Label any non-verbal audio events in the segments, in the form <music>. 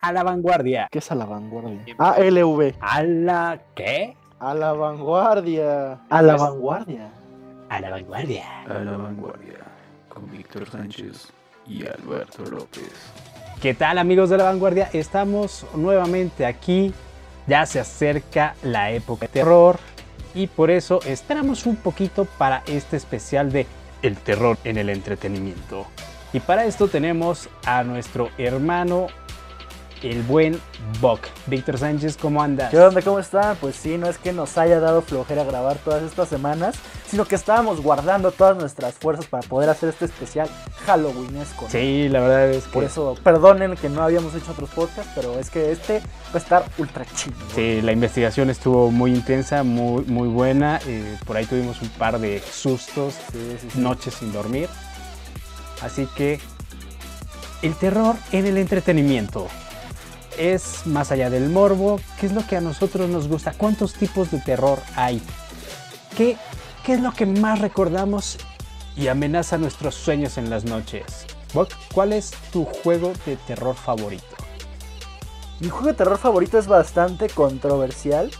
a la vanguardia. ¿Qué es a la vanguardia? ALV. ¿A la qué? A la vanguardia. A la vanguardia. A la vanguardia. A la vanguardia. Con Víctor Sánchez y Alberto López. ¿Qué tal amigos de la vanguardia? Estamos nuevamente aquí. Ya se acerca la época de terror y por eso esperamos un poquito para este especial de El terror en el entretenimiento. Y para esto tenemos a nuestro hermano, el buen Buck. Víctor Sánchez, ¿cómo andas? ¿Qué onda? ¿Cómo están? Pues sí, no es que nos haya dado flojera grabar todas estas semanas, sino que estábamos guardando todas nuestras fuerzas para poder hacer este especial Halloweenesco. ¿no? Sí, la verdad es que... Por eso, perdonen que no habíamos hecho otros podcasts, pero es que este va a estar ultra chido. Sí, la investigación estuvo muy intensa, muy, muy buena. eh, por ahí tuvimos un par de sustos, Sí, sí, sí. noches sin dormir. Así que el terror en el entretenimiento es más allá del morbo. ¿Qué es lo que a nosotros nos gusta? ¿Cuántos tipos de terror hay? ¿Qué, es lo que más recordamos y amenaza nuestros sueños en las noches? ¿cuál es tu juego de terror favorito? Mi juego de terror favorito es bastante controversial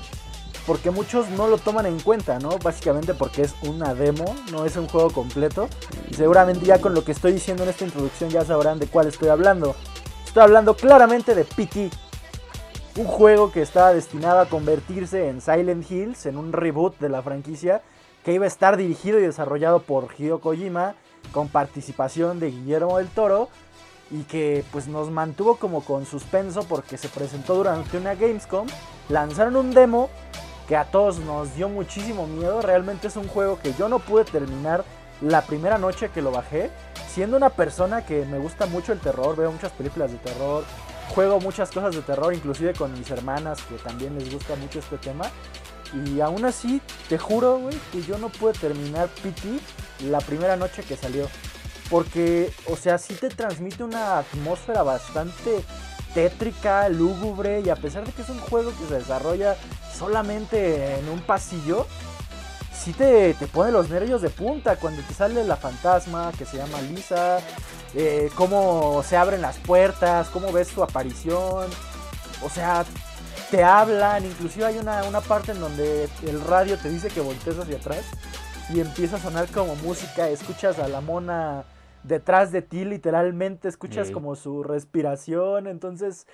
porque muchos no lo toman en cuenta, ¿no? Básicamente porque es una demo, no es un juego completo. Y seguramente ya con lo que estoy diciendo en esta introducción ya sabrán de cuál estoy hablando. Estoy hablando claramente de PT. Un juego que estaba destinado a convertirse en Silent Hills, en un reboot de la franquicia, que iba a estar dirigido y desarrollado por Hideo Kojima, con participación de Guillermo del Toro, y que pues nos mantuvo como con suspenso porque se presentó durante una Gamescom. Lanzaron un demo que a todos nos dio muchísimo miedo. Realmente es un juego que yo no pude terminar la primera noche que lo bajé. Siendo una persona que me gusta mucho el terror, veo muchas películas de terror, juego muchas cosas de terror, inclusive con mis hermanas que también les gusta mucho este tema. Y aún así, te juro, güey, que yo no pude terminar PT la primera noche que salió. Porque, o sea, sí te transmite una atmósfera bastante tétrica, lúgubre, y a pesar de que es un juego que se desarrolla solamente en un pasillo, sí te, te pone los nervios de punta cuando te sale la fantasma que se llama Lisa, eh, cómo se abren las puertas, cómo ves su aparición, o sea, te hablan, inclusive hay una, una parte en donde el radio te dice que voltees hacia atrás y empieza a sonar como música, escuchas a la mona detrás de ti literalmente, escuchas Sí. como su respiración, entonces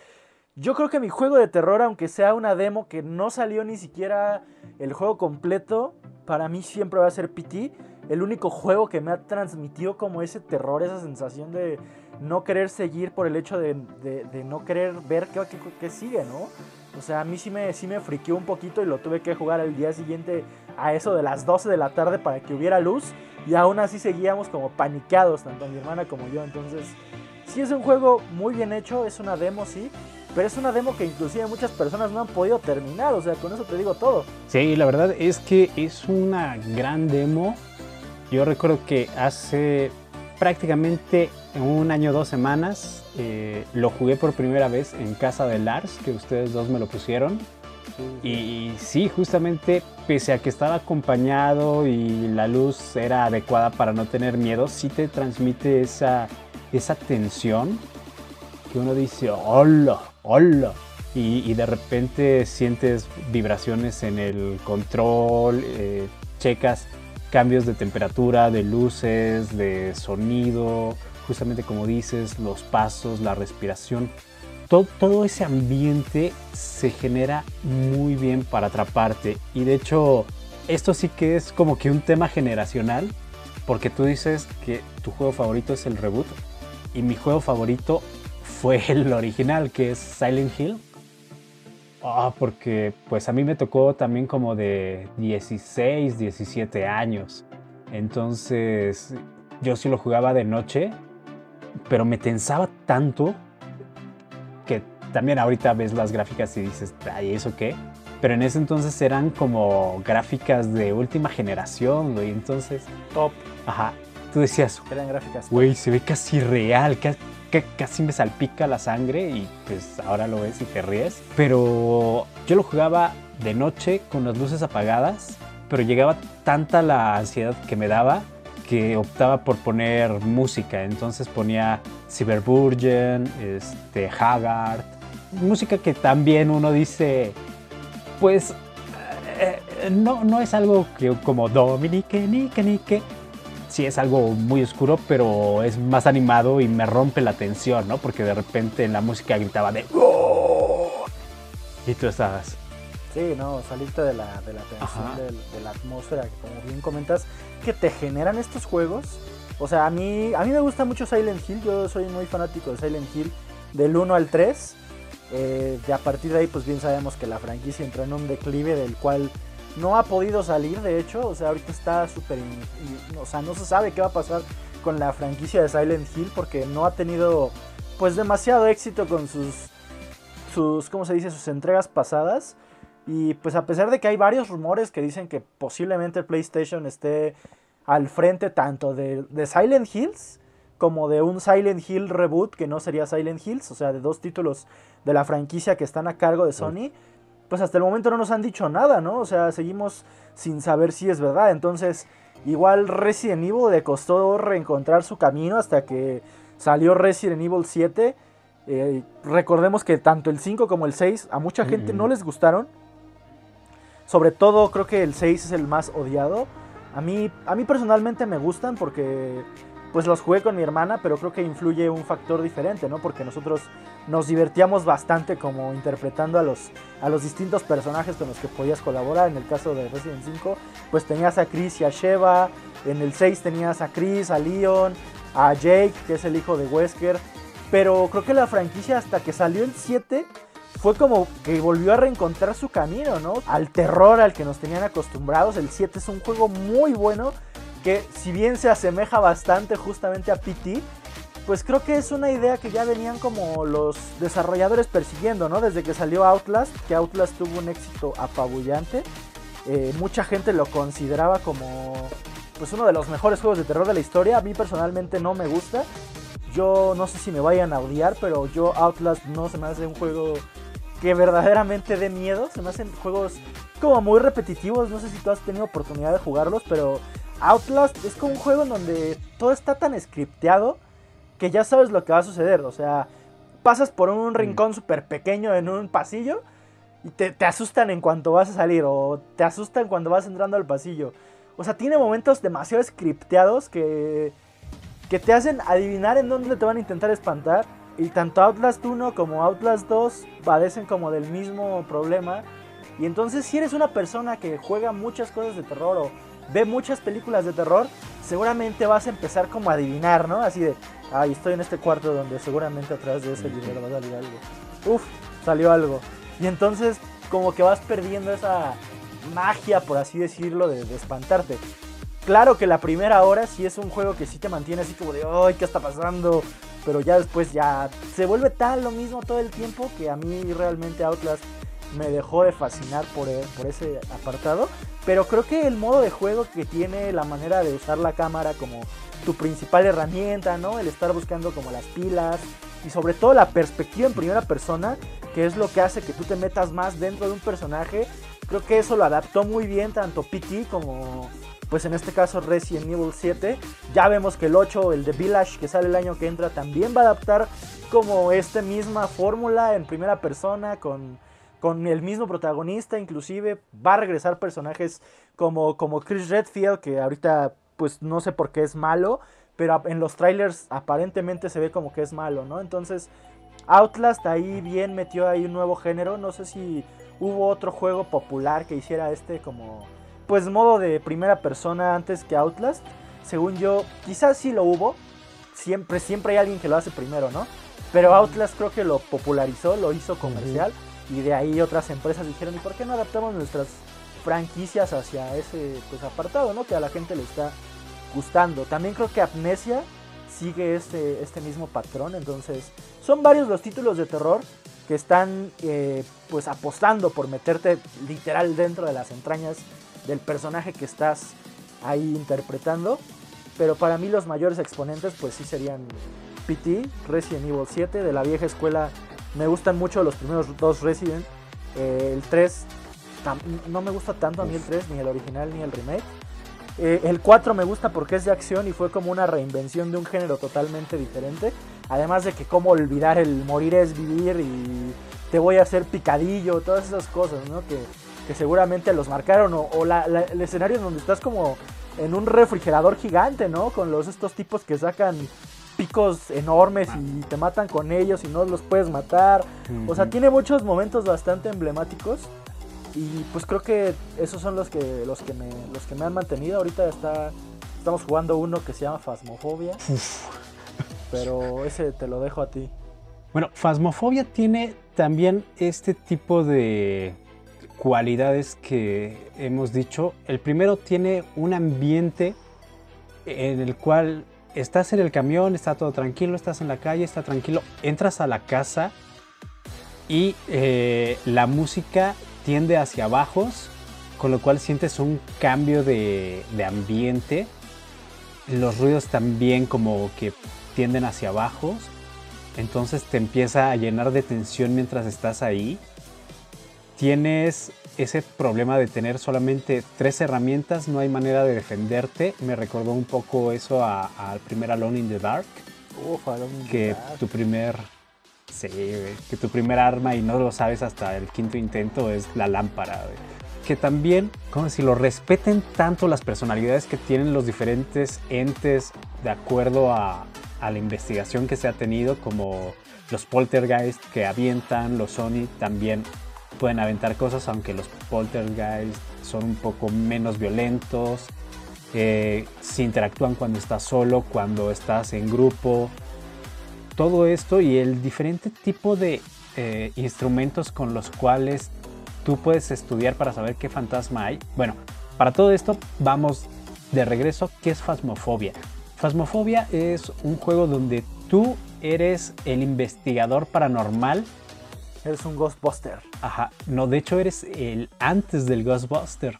yo creo que mi juego de terror, aunque sea una demo que no salió ni siquiera el juego completo, para mí siempre va a ser PT. El único juego que me ha transmitido como ese terror, esa sensación de no querer seguir por el hecho de, de- de no querer ver qué, qué- qué sigue, ¿no? O sea, a mí sí me, sí me friqueó un poquito y lo tuve que jugar al día siguiente a eso de las 12 de la tarde para que hubiera luz. Y aún así seguíamos como paniqueados, tanto mi hermana como yo. Entonces, sí es un juego muy bien hecho, es una demo, sí. Pero es una demo que inclusive muchas personas no han podido terminar. O sea, con eso te digo todo. Sí, la verdad es que es una gran demo. Yo recuerdo que hace prácticamente un año dos semanas eh, lo jugué por primera vez en casa de Lars, que ustedes dos me lo pusieron. Y sí, justamente pese a que estaba acompañado y la luz era adecuada para no tener miedo, sí te transmite esa, esa tensión que uno dice, hola, hola. Y, de repente sientes vibraciones en el control, eh, checas cambios de temperatura, de luces, de sonido, justamente como dices, los pasos, la respiración. Todo, todo ese ambiente se genera muy bien para atraparte. Y de hecho, esto sí que es como que un tema generacional, porque tú dices que tu juego favorito es el reboot y mi juego favorito fue el original, que es Silent Hill. Ah, porque pues a mí me tocó también como de 16, 17 años. Entonces yo sí lo jugaba de noche, pero me tensaba tanto que también ahorita ves las gráficas y dices, ay, ¿eso qué? Pero en ese entonces eran como gráficas de última generación, güey. Entonces, Top. ajá, tú decías, Eran gráficas. Güey, se ve casi real, ca- casi me salpica la sangre y pues ahora lo ves y te ríes. Pero yo lo jugaba de noche con las luces apagadas, pero llegaba tanta la ansiedad que me daba que optaba por poner música. Entonces ponía Cyberburgen, este, Haggard, música que también uno dice, pues eh, eh, no, no es algo que como Dominique, Nique, Nique. Sí es algo muy oscuro, pero es más animado y me rompe la tensión, ¿no? Porque de repente en la música gritaba de "Oh", y tú estabas. Sí, no, salirte de la, de la tensión, de, de la atmósfera, que como bien comentas, que te generan estos juegos. O sea, a mí, a mí me gusta mucho Silent Hill, yo soy muy fanático de Silent Hill del 1 al 3. Eh, y a partir de ahí, pues bien sabemos que la franquicia entró en un declive del cual no ha podido salir, de hecho. O sea, ahorita está súper... O sea, no se sabe qué va a pasar con la franquicia de Silent Hill porque no ha tenido pues demasiado éxito con sus... sus ¿Cómo se dice? Sus entregas pasadas. Y pues a pesar de que hay varios rumores que dicen que posiblemente el PlayStation esté al frente tanto de, de Silent Hills como de un Silent Hill reboot que no sería Silent Hills, o sea, de dos títulos de la franquicia que están a cargo de Sony, pues hasta el momento no nos han dicho nada, ¿no? O sea, seguimos sin saber si es verdad. Entonces, igual Resident Evil le costó reencontrar su camino hasta que salió Resident Evil 7. Eh, recordemos que tanto el 5 como el 6 a mucha gente Mm. no les gustaron. Sobre todo creo que el 6 es el más odiado. A mí, a mí personalmente me gustan porque pues los jugué con mi hermana, pero creo que influye un factor diferente, ¿no? Porque nosotros nos divertíamos bastante como interpretando a los, a los distintos personajes con los que podías colaborar. En el caso de Resident 5, pues tenías a Chris y a Sheva. En el 6 tenías a Chris, a Leon, a Jake, que es el hijo de Wesker. Pero creo que la franquicia hasta que salió el 7 fue como que volvió a reencontrar su camino, ¿no? Al terror al que nos tenían acostumbrados. El 7 es un juego muy bueno que si bien se asemeja bastante justamente a PT, pues creo que es una idea que ya venían como los desarrolladores persiguiendo, ¿no? Desde que salió Outlast, que Outlast tuvo un éxito apabullante. Eh, mucha gente lo consideraba como pues uno de los mejores juegos de terror de la historia. A mí personalmente no me gusta. Yo no sé si me vayan a odiar, pero yo Outlast no se me hace un juego que verdaderamente dé miedo. Se me hacen juegos como muy repetitivos. No sé si tú has tenido oportunidad de jugarlos, pero Outlast es como un juego en donde todo está tan scripteado que ya sabes lo que va a suceder. O sea, pasas por un rincón súper pequeño en un pasillo y te, te asustan en cuanto vas a salir o te asustan cuando vas entrando al pasillo. O sea, tiene momentos demasiado scripteados que, que te hacen adivinar en dónde te van a intentar espantar. Y tanto Outlast 1 como Outlast 2 padecen como del mismo problema. Y entonces si eres una persona que juega muchas cosas de terror o ve muchas películas de terror, seguramente vas a empezar como a adivinar, ¿no? Así de, ay, estoy en este cuarto donde seguramente atrás de ese libro va a salir algo. Uf, salió algo. Y entonces como que vas perdiendo esa magia, por así decirlo, de, de espantarte. Claro que la primera hora sí es un juego que sí te mantiene así como de, ay, ¿qué está pasando? Pero ya después ya se vuelve tal lo mismo todo el tiempo que a mí realmente Outlast me dejó de fascinar por, e- por ese apartado. Pero creo que el modo de juego que tiene la manera de usar la cámara como tu principal herramienta, ¿no? El estar buscando como las pilas y sobre todo la perspectiva en primera persona, que es lo que hace que tú te metas más dentro de un personaje. Creo que eso lo adaptó muy bien tanto PT como pues en este caso Resident Evil 7. Ya vemos que el 8, el de Village que sale el año que entra, también va a adaptar como esta misma fórmula en primera persona con, con el mismo protagonista, inclusive va a regresar personajes como, como Chris Redfield, que ahorita pues no sé por qué es malo, pero en los trailers aparentemente se ve como que es malo, ¿no? Entonces Outlast ahí bien metió ahí un nuevo género, no sé si hubo otro juego popular que hiciera este como pues modo de primera persona antes que Outlast. Según yo, quizás sí lo hubo. Siempre, siempre hay alguien que lo hace primero, ¿no? Pero Outlast creo que lo popularizó, lo hizo comercial. Y de ahí otras empresas dijeron, ¿y por qué no adaptamos nuestras franquicias hacia ese pues, apartado, ¿no? Que a la gente le está gustando. También creo que Amnesia sigue este, este mismo patrón. Entonces, son varios los títulos de terror que están eh, pues apostando por meterte literal dentro de las entrañas del personaje que estás ahí interpretando. Pero para mí los mayores exponentes pues sí serían PT, Resident Evil 7, de la vieja escuela. Me gustan mucho los primeros dos Resident. Eh, el 3 tam- no me gusta tanto a mí el 3, ni el original ni el remake. Eh, el 4 me gusta porque es de acción y fue como una reinvención de un género totalmente diferente. Además de que cómo olvidar el morir es vivir y te voy a hacer picadillo, todas esas cosas, ¿no? Que, que seguramente los marcaron, o, o la- la- el escenario en donde estás como en un refrigerador gigante, ¿no? Con los estos tipos que sacan picos enormes y te matan con ellos y no los puedes matar. O sea, tiene muchos momentos bastante emblemáticos. Y pues creo que esos son los que los que me los que me han mantenido. Ahorita está estamos jugando uno que se llama Phasmophobia. Pero ese te lo dejo a ti. Bueno, Phasmophobia tiene también este tipo de cualidades que hemos dicho. El primero tiene un ambiente en el cual estás en el camión, está todo tranquilo, estás en la calle, está tranquilo, entras a la casa y eh, la música tiende hacia bajos, con lo cual sientes un cambio de, ambiente. Los ruidos también como que tienden hacia bajos. Entonces te empieza a llenar de tensión mientras estás ahí. Tienes ese problema de tener solamente tres herramientas, no hay manera de defenderte. Me recordó un poco eso a- al primer Alone in the Dark, Uf, Alone in the que Dark. tu primer... Sí, güey, que tu primer arma y no lo sabes hasta el quinto intento es la lámpara. güey. Que también, como si lo respeten tanto las personalidades que tienen los diferentes entes de acuerdo a, a la investigación que se ha tenido, como los poltergeist que avientan, los Sony también pueden aventar cosas, aunque los poltergeist son un poco menos violentos. eh, se interactúan cuando estás solo, cuando estás en grupo. Todo esto y el diferente tipo de eh, instrumentos con los cuales tú puedes estudiar para saber qué fantasma hay. Bueno, para todo esto vamos de regreso. ¿Qué es Phasmophobia? Phasmophobia es un juego donde tú eres el investigador paranormal Eres un Ghostbuster. Ajá, no, de hecho eres el antes del Ghostbuster,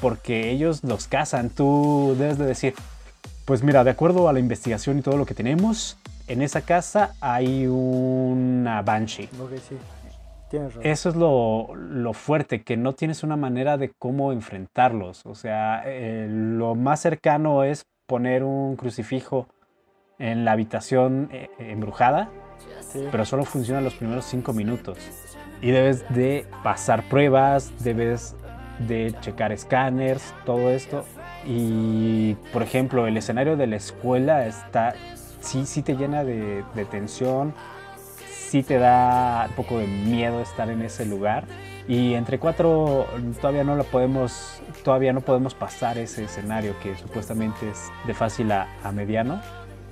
porque ellos los cazan. Tú debes de decir, pues mira, de acuerdo a la investigación y todo lo que tenemos, en esa casa hay una Banshee. Ok, sí. Tienes razón. Eso es lo, lo fuerte, que no tienes una manera de cómo enfrentarlos. O sea, eh, lo más cercano es poner un crucifijo en la habitación eh, embrujada Pero solo funciona los primeros cinco minutos. Y debes de pasar pruebas, debes de checar escáneres, todo esto. Y, por ejemplo, el escenario de la escuela está, sí, sí te llena de, de tensión, sí te da un poco de miedo estar en ese lugar. Y entre cuatro todavía no lo podemos, todavía no podemos pasar ese escenario que supuestamente es de fácil a, a mediano.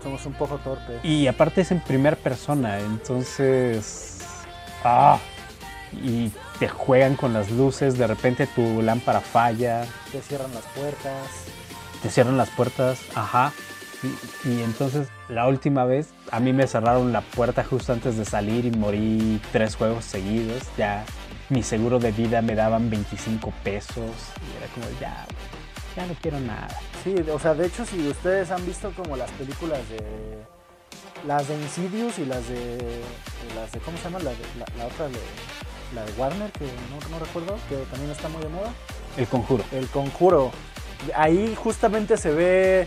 Somos un poco torpes. Y aparte es en primera persona, entonces. ¡Ah! Y te juegan con las luces, de repente tu lámpara falla, Te cierran las puertas. te cierran las puertas, ajá. Y, y entonces la última vez a mí me cerraron la puerta justo antes de salir y morí tres juegos seguidos. Ya mi seguro de vida me daban 25 pesos y era como ya, ya no quiero nada. Sí, o sea, de hecho, si ustedes han visto como las películas de. Las de Insidious y las de. las de ¿Cómo se llama? La, de- la, la otra de. La de Warner, que no, no recuerdo, que también está muy de moda. El conjuro. El conjuro. Ahí justamente se ve.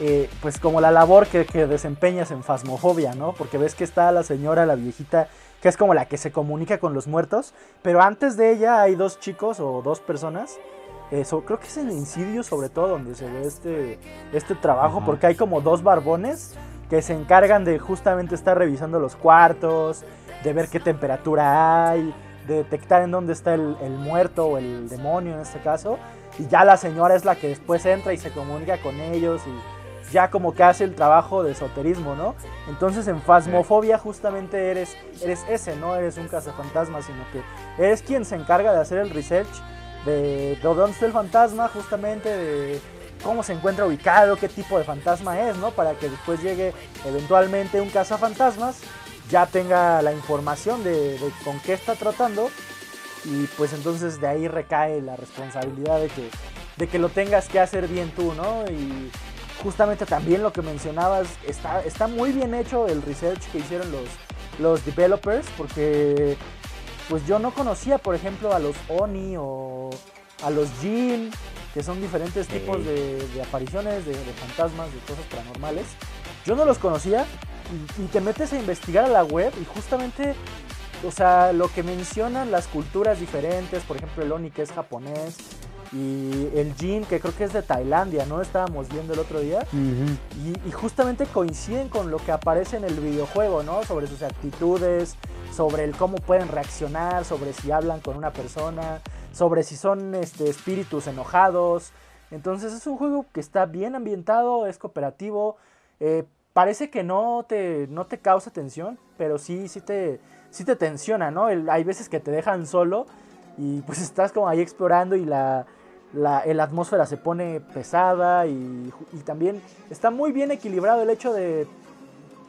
eh, pues como la labor que, que desempeñas en Fasmofobia, ¿no? Porque ves que está la señora, la viejita, que es como la que se comunica con los muertos, pero antes de ella hay dos chicos o dos personas eso, creo que es en Insidious sobre todo donde se ve este, este trabajo, Ajá. porque hay como dos barbones que se encargan de justamente estar revisando los cuartos, de ver qué temperatura hay, de detectar en dónde está el, el muerto o el demonio en este caso. Y ya la señora es la que después entra y se comunica con ellos y ya como que hace el trabajo de esoterismo, ¿no? Entonces en Fasmofobia justamente eres, eres ese, no eres un cazafantasma, sino que eres quien se encarga de hacer el research de, de dónde está el fantasma, justamente de cómo se encuentra ubicado, qué tipo de fantasma es, ¿no? Para que después llegue eventualmente un cazafantasmas, ya tenga la información de, de con qué está tratando y pues entonces de ahí recae la responsabilidad de que, de que lo tengas que hacer bien tú, ¿no? Y justamente también lo que mencionabas, está, está muy bien hecho el research que hicieron los, los developers, porque pues yo no conocía, por ejemplo, a los Oni o a los Jin, que son diferentes tipos de, de apariciones, de, de fantasmas, de cosas paranormales. Yo no los conocía y, y te metes a investigar a la web y justamente o sea, lo que mencionan las culturas diferentes, por ejemplo el Oni que es japonés y el Jin que creo que es de Tailandia, ¿no? Estábamos viendo el otro día. y, y, justamente coinciden con lo que aparece en el videojuego, ¿no? Sobre sus actitudes, sobre el cómo pueden reaccionar, sobre si hablan con una persona, sobre si son este, espíritus enojados. Entonces es un juego que está bien ambientado, es cooperativo. Eh, parece que no te, no te causa tensión, pero sí, sí te, sí te tensiona, ¿no? hay veces que te dejan solo y pues estás como ahí explorando y la, la, atmósfera se pone pesada y, y, también está muy bien equilibrado el hecho de,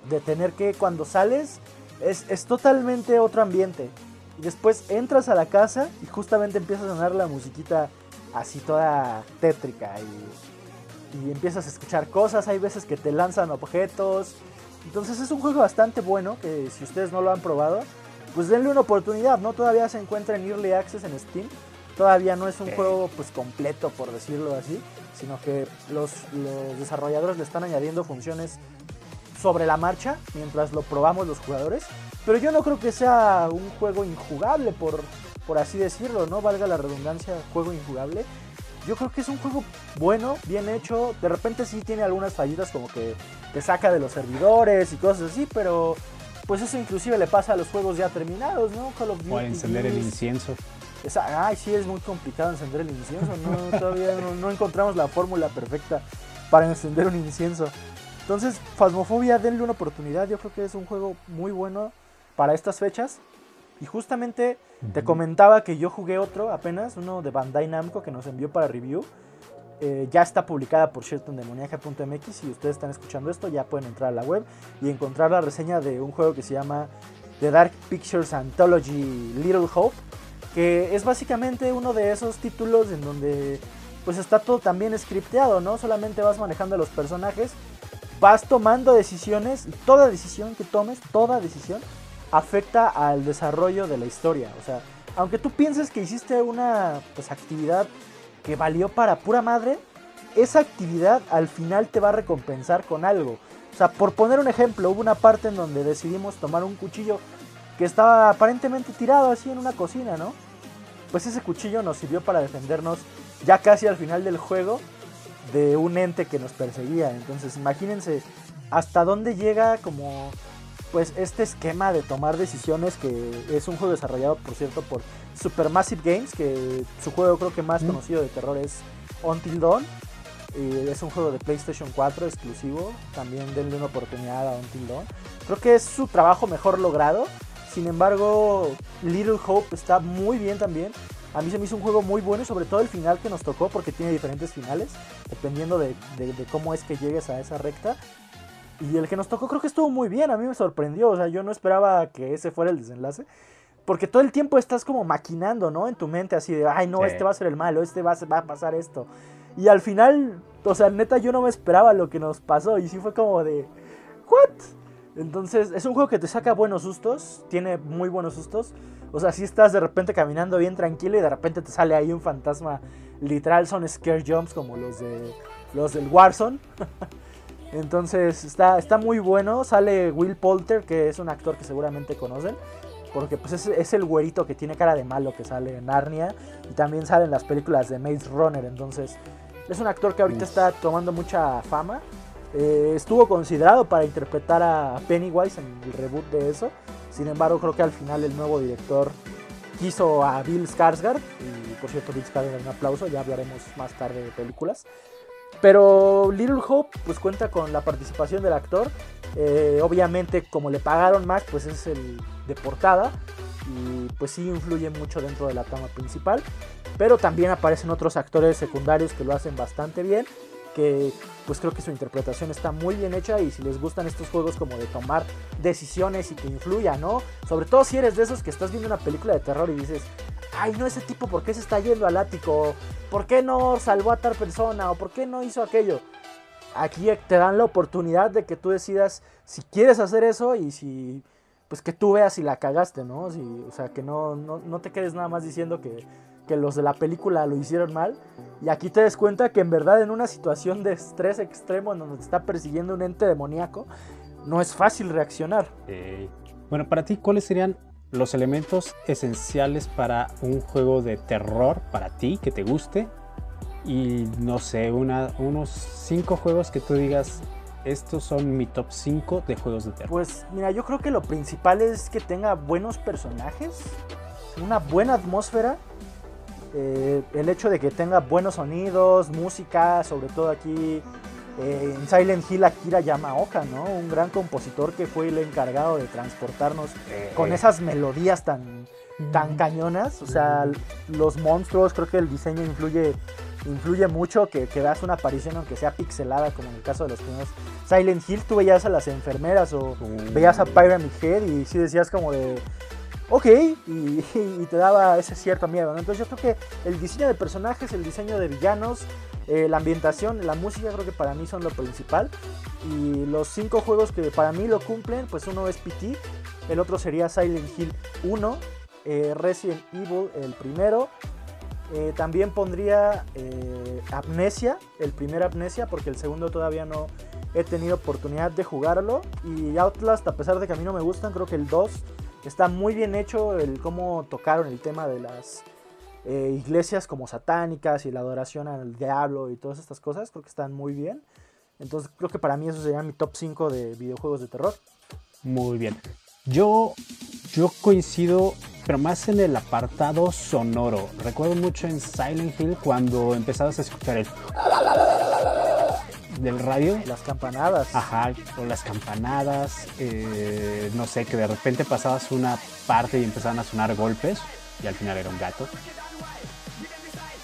de tener que cuando sales es, es totalmente otro ambiente. Y después entras a la casa y justamente empieza a sonar la musiquita así toda tétrica y, y empiezas a escuchar cosas, hay veces que te lanzan objetos. Entonces es un juego bastante bueno que si ustedes no lo han probado, pues denle una oportunidad, ¿no? Todavía se encuentra en Early Access en Steam. Todavía no es un juego pues completo por decirlo así, sino que los, los desarrolladores le están añadiendo funciones sobre la marcha mientras lo probamos los jugadores. Pero yo no creo que sea un juego injugable, por, por así decirlo, ¿no? Valga la redundancia, juego injugable. Yo creo que es un juego bueno, bien hecho. De repente sí tiene algunas fallitas como que te saca de los servidores y cosas así, pero pues eso inclusive le pasa a los juegos ya terminados, ¿no? o encender el incienso. Ay, sí, es muy complicado encender el incienso. No, <laughs> todavía no, no encontramos la fórmula perfecta para encender un incienso. Entonces, Phasmophobia, denle una oportunidad. Yo creo que es un juego muy bueno para estas fechas. Y justamente te comentaba que yo jugué otro apenas, uno de Bandai Namco que nos envió para review. Eh, ya está publicada por cierto en demoniaca.mx. Si ustedes están escuchando esto, ya pueden entrar a la web y encontrar la reseña de un juego que se llama The Dark Pictures Anthology Little Hope. Que es básicamente uno de esos títulos en donde pues está todo también scripteado, ¿no? Solamente vas manejando a los personajes, vas tomando decisiones y toda decisión que tomes, toda decisión afecta al desarrollo de la historia. O sea, aunque tú pienses que hiciste una pues, actividad que valió para pura madre, esa actividad al final te va a recompensar con algo. O sea, por poner un ejemplo, hubo una parte en donde decidimos tomar un cuchillo que estaba aparentemente tirado así en una cocina, ¿no? Pues ese cuchillo nos sirvió para defendernos ya casi al final del juego de un ente que nos perseguía. Entonces, imagínense hasta dónde llega como pues este esquema de tomar decisiones que es un juego desarrollado por cierto por Supermassive Games que su juego creo que más mm. conocido de terror es Until Dawn y es un juego de PlayStation 4 exclusivo también denle una oportunidad a Until Dawn creo que es su trabajo mejor logrado sin embargo Little Hope está muy bien también a mí se me hizo un juego muy bueno y sobre todo el final que nos tocó porque tiene diferentes finales dependiendo de, de cómo es que llegues a esa recta y el que nos tocó creo que estuvo muy bien, a mí me sorprendió, o sea, yo no esperaba que ese fuera el desenlace. Porque todo el tiempo estás como maquinando, ¿no? En tu mente así de, ay, no, este va a ser el malo, este va a, va a pasar esto. Y al final, o sea, neta, yo no me esperaba lo que nos pasó. Y sí fue como de, ¿what? Entonces, es un juego que te saca buenos sustos, tiene muy buenos sustos. O sea, si estás de repente caminando bien tranquilo y de repente te sale ahí un fantasma. Literal, son scare jumps como los de los del Warzone. <laughs> Entonces está, está muy bueno. Sale Will Poulter, que es un actor que seguramente conocen. Porque pues es, es, el güerito que tiene cara de malo que sale en Narnia. Y también sale en las películas de Maze Runner. Entonces es un actor que ahorita está tomando mucha fama. Eh, estuvo considerado para interpretar a Pennywise en el reboot de eso. Sin embargo, creo que al final el nuevo director quiso a Bill Skarsgård. Y por cierto, Bill Skarsgård, un aplauso. Ya hablaremos más tarde de películas. Pero Little Hope pues cuenta con la participación del actor. Eh, obviamente como le pagaron más pues es el de portada. Y pues sí influye mucho dentro de la trama principal. Pero también aparecen otros actores secundarios que lo hacen bastante bien. Que pues creo que su interpretación está muy bien hecha. Y si les gustan estos juegos como de tomar decisiones y que influya, ¿no? Sobre todo si eres de esos que estás viendo una película de terror y dices, ay, no, ese tipo, ¿por qué se está yendo al ático? ¿Por qué no salvó a tal persona? ¿O por qué no hizo aquello? Aquí te dan la oportunidad de que tú decidas si quieres hacer eso y si, pues que tú veas si la cagaste, ¿no? o sea, que no, no, te quedes nada más diciendo que, que los de la película lo hicieron mal. Y aquí te des cuenta que en verdad en una situación de estrés extremo en donde te está persiguiendo un ente demoníaco, no es fácil reaccionar. Bueno, para ti, ¿cuáles serían los elementos esenciales para un juego de terror para ti, que te guste. Y no sé, una, unos cinco juegos que tú digas, estos son mi top 5 de juegos de terror. Pues mira, yo creo que lo principal es que tenga buenos personajes, una buena atmósfera, eh, el hecho de que tenga buenos sonidos, música, sobre todo aquí eh, en Silent Hill Akira Yamaoka, ¿no? Un gran compositor que fue el encargado de transportarnos con esas melodías tan, tan cañonas. O sea, los monstruos, creo que el diseño influye, influye mucho, que, que veas una aparición aunque sea pixelada, como en el caso de los primeros Silent Hill, tú veías a las enfermeras o veías a Pyramid Head y sí decías como de... Ok, <laughs> y, te daba ese cierto miedo, ¿no? Entonces yo creo que el diseño de personajes, el diseño de villanos, eh, la ambientación, la música creo que para mí son lo principal. Y los cinco juegos que para mí lo cumplen, pues uno es PT, el otro sería Silent Hill 1, eh, Resident Evil el primero. Eh, también pondría Amnesia, el primer Amnesia, porque el segundo todavía no he tenido oportunidad de jugarlo. Y Outlast, a pesar de que a mí no me gustan, creo que el 2 está muy bien hecho, el cómo tocaron el tema de las eh, iglesias como satánicas y la adoración al diablo y todas estas cosas, creo que están muy bien. Entonces creo que para mí eso sería mi top 5 de videojuegos de terror. Muy bien. Yo, yo coincido, pero más en el apartado sonoro. Recuerdo mucho en Silent Hill cuando empezabas a escuchar el del radio. Las campanadas. Ajá, o las campanadas. eh, no sé, que de repente pasabas una parte y empezaban a sonar golpes y al final era un gato.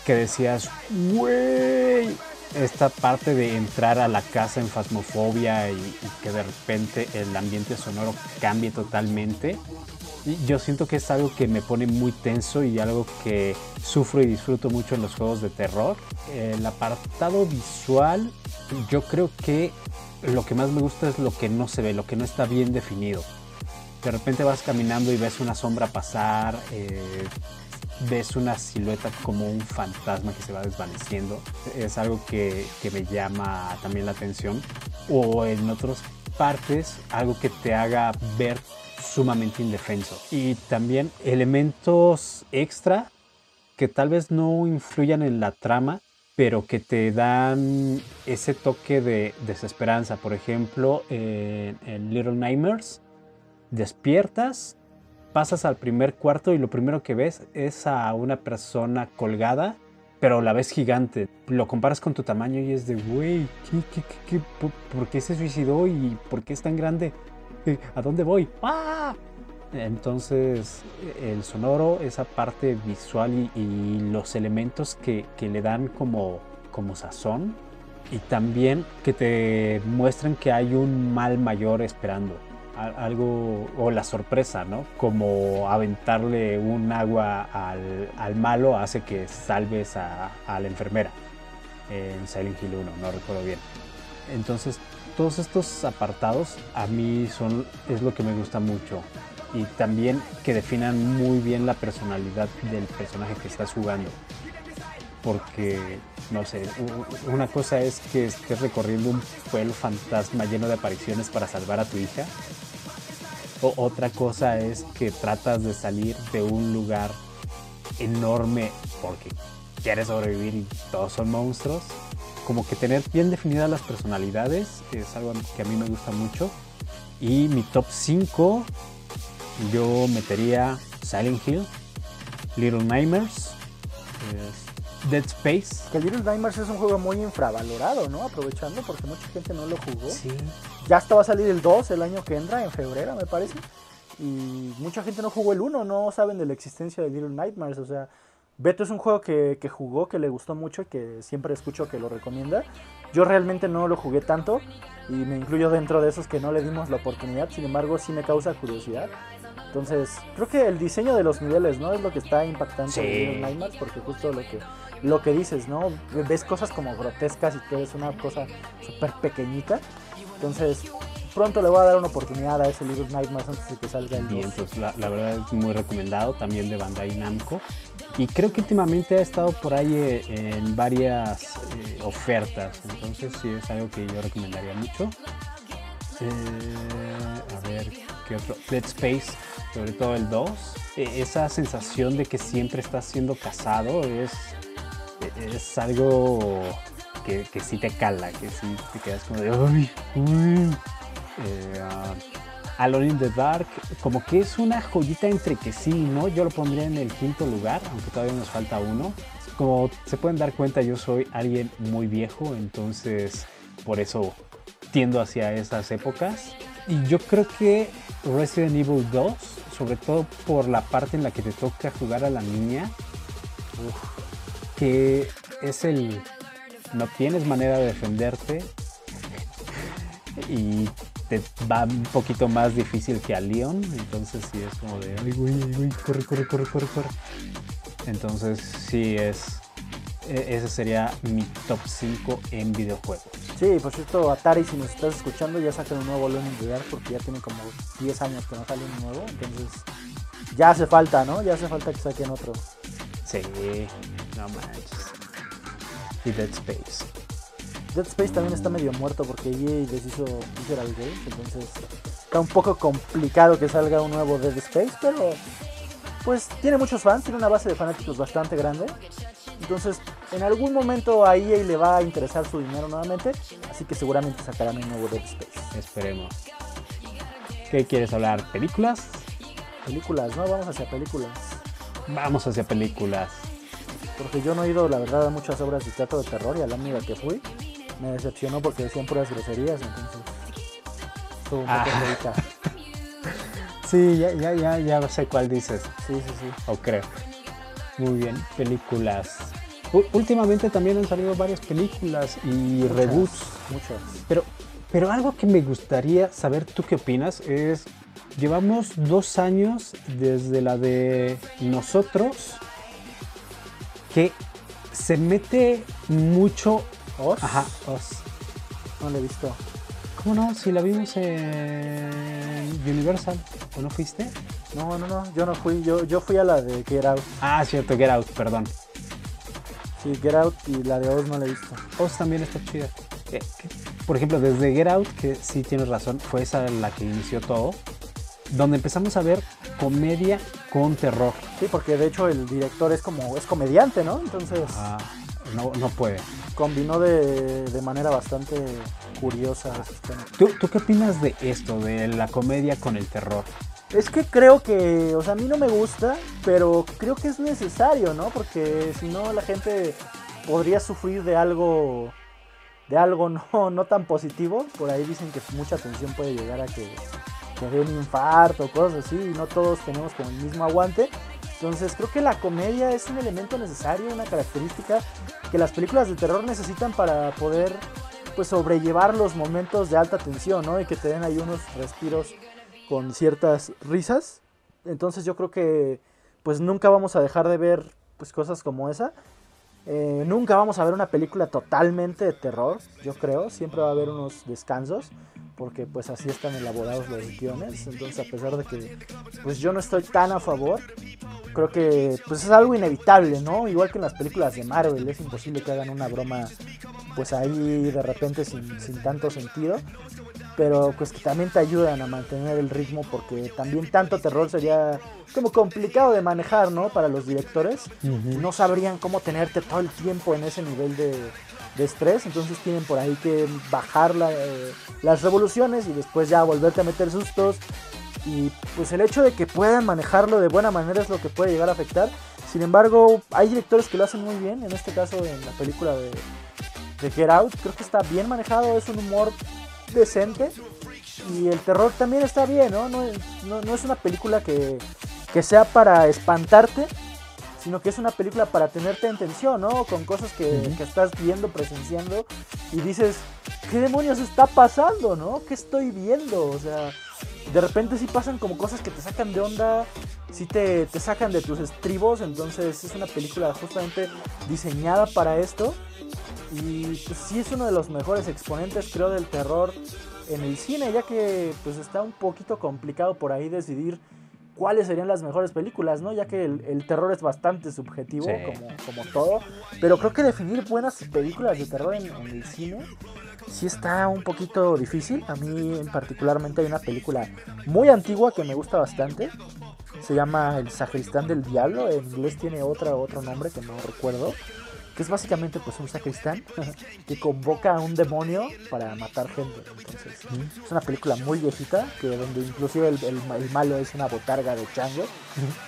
Que decías, güey, esta parte de entrar a la casa en fasmofobia y, y que de repente el ambiente sonoro cambie totalmente. Yo siento que es algo que me pone muy tenso y algo que sufro y disfruto mucho en los juegos de terror. El apartado visual, yo creo que lo que más me gusta es lo que no se ve, lo que no está bien definido. De repente vas caminando y ves una sombra pasar, eh, ves una silueta como un fantasma que se va desvaneciendo. Es algo que, que me llama también la atención. O en otras partes, algo que te haga ver sumamente indefenso. Y también elementos extra que tal vez no influyan en la trama, pero que te dan ese toque de desesperanza. Por ejemplo, en, Little Nightmares, despiertas, pasas al primer cuarto y lo primero que ves es a una persona colgada, pero la ves gigante. Lo comparas con tu tamaño y es de, güey, ¿qué, qué, qué? ¿Por, por qué se suicidó y por qué es tan grande? <laughs> ¿A dónde voy? ¡Ah! Entonces, el sonoro, esa parte visual y, los elementos que, que le dan como, como sazón, y también que te muestran que hay un mal mayor esperando. Al- Algo, o la sorpresa, ¿no? Como aventarle un agua al, al malo hace que salves a, a la enfermera en Silent Hill 1, no recuerdo bien. Entonces, todos estos apartados a mí son, es lo que me gusta mucho. Y también que definan muy bien la personalidad del personaje que estás jugando. Porque, no sé, una cosa es que estés recorriendo un pueblo fantasma lleno de apariciones para salvar a tu hija. O otra cosa es que tratas de salir de un lugar enorme porque quieres sobrevivir y todos son monstruos. Como que tener bien definidas las personalidades es algo que a mí me gusta mucho. Y mi top 5 yo metería Silent Hill, Little Nightmares, es Dead Space. Que Little Nightmares es un juego muy infravalorado, ¿no? Aprovechando porque mucha gente no lo jugó. Sí. Ya hasta va a salir el 2 el año que entra, en febrero me parece. Y mucha gente no jugó el 1, no saben de la existencia de Little Nightmares. O sea, Beto es un juego que, que jugó, que le gustó mucho y que siempre escucho que lo recomienda. Yo realmente no lo jugué tanto y me incluyo dentro de esos que no le dimos la oportunidad. Sin embargo, sí me causa curiosidad. Entonces, creo que el diseño de los niveles, ¿no? Es lo que está impactante Sí. Little Nightmares porque justo lo que, lo que dices, ¿no? Ves cosas como grotescas y todo es una cosa súper pequeñita. Entonces, pronto le voy a dar una oportunidad a ese Little Nightmares antes de que salga el 2. Bien, pues la, la verdad es muy recomendado también de Bandai Namco. Y creo que últimamente ha estado por ahí eh, en varias eh, ofertas. Entonces sí es algo que yo recomendaría mucho. Eh, a ver, ¿qué otro? Dead Space, sobre todo el 2. E- esa sensación de que siempre estás siendo cazado es, es algo que, que sí te cala, que sí te quedas como de... "Ay, uy". Eh, ah, Alone in the Dark, como que es una joyita entre que sí, ¿no? Yo lo pondría en el quinto lugar, aunque todavía nos falta uno. Como se pueden dar cuenta, yo soy alguien muy viejo, entonces por eso tiendo hacia esas épocas. Y yo creo que Resident Evil 2, sobre todo por la parte en la que te toca jugar a la niña, que es el... No tienes manera de defenderte y te va un poquito más difícil que a Leon, entonces sí es como de, ay güey, güey, corre, corre, corre, corre, corre. Entonces sí es, ese sería mi top 5 en videojuegos. Sí, por cierto, Atari, si nos estás escuchando, ya sacan un nuevo the Dark porque ya tiene como 10 años que no sale un nuevo. Entonces, ya hace falta, ¿no? Ya hace falta que saquen otro. Sí, no manches. Y Dead Space. Dead Space también está medio muerto porque EA deshizo Visceral Games. Entonces, está un poco complicado que salga un nuevo Dead Space, pero pues tiene muchos fans, tiene una base de fanáticos bastante grande. Entonces, en algún momento a EA le va a interesar su dinero nuevamente, así que seguramente sacarán un nuevo Dead Space. Esperemos. ¿Qué quieres hablar? ¿Películas? Películas, ¿no? Vamos hacia películas. Vamos hacia películas. Porque yo no he ido, la verdad, a muchas obras de teatro de terror y a la única que fui me decepcionó porque decían puras groserías, entonces estuvo un poco Ah. <laughs> Sí, ya, ya, ya, ya sé cuál dices. Sí, sí, sí. o creo. Muy bien, películas. U- últimamente también han salido varias películas y Muchas, reboots. Muchas. Pero, pero algo que me gustaría saber tú qué opinas es, llevamos dos años desde la de nosotros que se mete mucho... ¿Os? Ajá, os. No la he visto. ¿Cómo no? Si la vimos en Universal, ¿o no fuiste? No, no, no, yo no fui, yo, yo fui a la de Get Out. Ah, cierto, Get Out, perdón. Sí, Get Out y la de Oz no la he visto. Oz también está chida. Por ejemplo, desde Get Out, que sí tienes razón, fue esa la que inició todo, donde empezamos a ver comedia con terror. Sí, porque de hecho el director es como, es comediante, ¿no? Entonces Ah, no, no puede. combinó de, de manera bastante curiosa. ¿Tú, ¿Tú qué opinas de esto, de la comedia con el terror? Es que creo que, o sea, a mí no me gusta, pero creo que es necesario, ¿no? Porque si no la gente podría sufrir de algo, de algo <laughs> no, no tan positivo. Por ahí dicen que mucha tensión puede llegar a que, que dé un infarto, cosas así, y no todos tenemos como el mismo aguante. Entonces creo que la comedia es un elemento necesario, una característica que las películas de terror necesitan para poder pues sobrellevar los momentos de alta tensión, ¿no? Y que te den ahí unos respiros con ciertas risas. Entonces yo creo que pues nunca vamos a dejar de ver pues cosas como esa. Eh, nunca vamos a ver una película totalmente de terror, yo creo. Siempre va a haber unos descansos porque pues así están elaborados los guiones. Entonces a pesar de que pues yo no estoy tan a favor, creo que pues es algo inevitable, ¿no? Igual que en las películas de Marvel, es imposible que hagan una broma pues ahí de repente sin, sin tanto sentido pero pues que también te ayudan a mantener el ritmo porque también tanto terror sería como complicado de manejar, ¿no? Para los directores. No sabrían cómo tenerte todo el tiempo en ese nivel de, de estrés, entonces tienen por ahí que bajar la, eh, las revoluciones y después ya volverte a meter sustos. Y pues el hecho de que puedan manejarlo de buena manera es lo que puede llegar a afectar. Sin embargo, hay directores que lo hacen muy bien, en este caso en la película de, de Get Out, creo que está bien manejado, es un humor decente y el terror también está bien, ¿no? No, no- no es una película que, que sea para espantarte, sino que es una película para tenerte en tensión, ¿no? Con cosas que, que estás viendo, presenciando y dices, ¿qué demonios está pasando, no? ¿Qué estoy viendo? O sea, de repente sí pasan como cosas que te sacan de onda, sí te, te sacan de tus estribos, entonces es una película justamente diseñada para esto. Y pues sí es uno de los mejores exponentes, creo, del terror en el cine, ya que pues está un poquito complicado por ahí decidir cuáles serían las mejores películas, ¿no? Ya que el, el terror es bastante subjetivo, Sí. como, como todo. Pero creo que definir buenas películas de terror en, en el cine sí está un poquito difícil. A mí en particularmente hay una película muy antigua que me gusta bastante. Se llama El Sacristán del Diablo. En inglés tiene otra, otro nombre que no recuerdo. Que es básicamente pues un sacristán <laughs> que convoca a un demonio para matar gente. Entonces, es una película muy viejita, que donde inclusive el, el- el malo es una botarga de chango.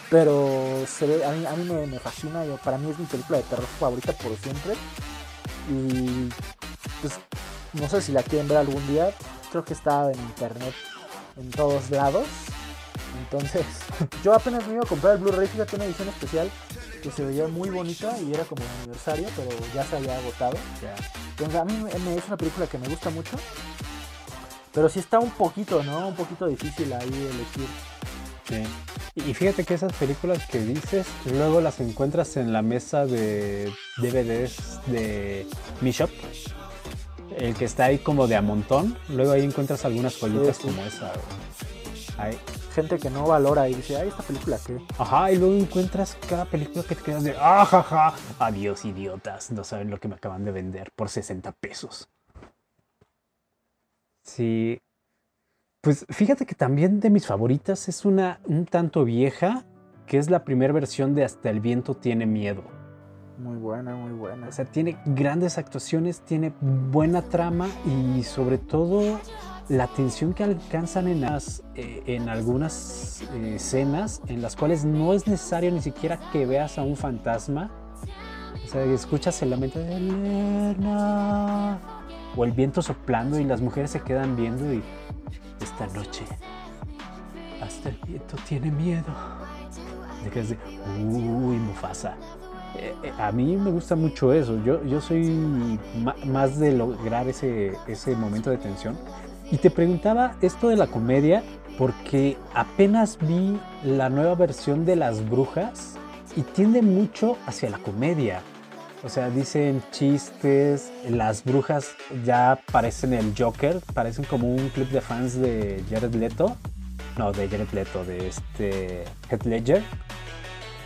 Pero se ve, a mí, a mí me, me fascina, yo- para mí es mi película de terror favorita por siempre. Y pues no sé si la quieren ver algún día, creo que está en internet en todos lados. Entonces, <laughs> yo apenas me iba a comprar el Blu-ray, fíjate, una edición especial que se veía muy bonita y era como de aniversario, pero ya se había agotado. Entonces, a mí me- es una película que me gusta mucho. Pero sí está un poquito, ¿no? Un poquito difícil ahí elegir. Sí. Y fíjate que esas películas que dices, luego las encuentras en la mesa de DVDs de Mi Shop. El que está ahí como de a montón. Luego ahí encuentras algunas joyitas Sí, sí. como esa. Ahí. Gente que no valora y dice, ay, esta película qué. Ajá, y luego encuentras cada película que te quedas de ajaja. Adiós, idiotas. No saben lo que me acaban de vender por 60 pesos. Sí. Pues fíjate que también de mis favoritas es una un tanto vieja, que es la primera versión de Hasta el viento tiene miedo. Muy buena, muy buena. O sea, tiene grandes actuaciones, tiene buena trama y sobre todo la tensión que alcanzan en, las, eh, en algunas eh, escenas en las cuales no es necesario ni siquiera que veas a un fantasma. O sea, escuchas el lamento de Elena o el viento soplando y las mujeres se quedan viendo y esta noche hasta el viento tiene miedo. Quedas de, uy, Mufasa. Eh, a mí me gusta mucho eso. Yo, yo soy más de lograr ese, ese momento de tensión. Y te preguntaba esto de la comedia porque apenas vi la nueva versión de Las Brujas y tiende mucho hacia la comedia. O sea, dicen chistes, las brujas ya parecen el Joker, parecen como un club de fans de Jared Leto. No, de Jared Leto, de este Heath Ledger.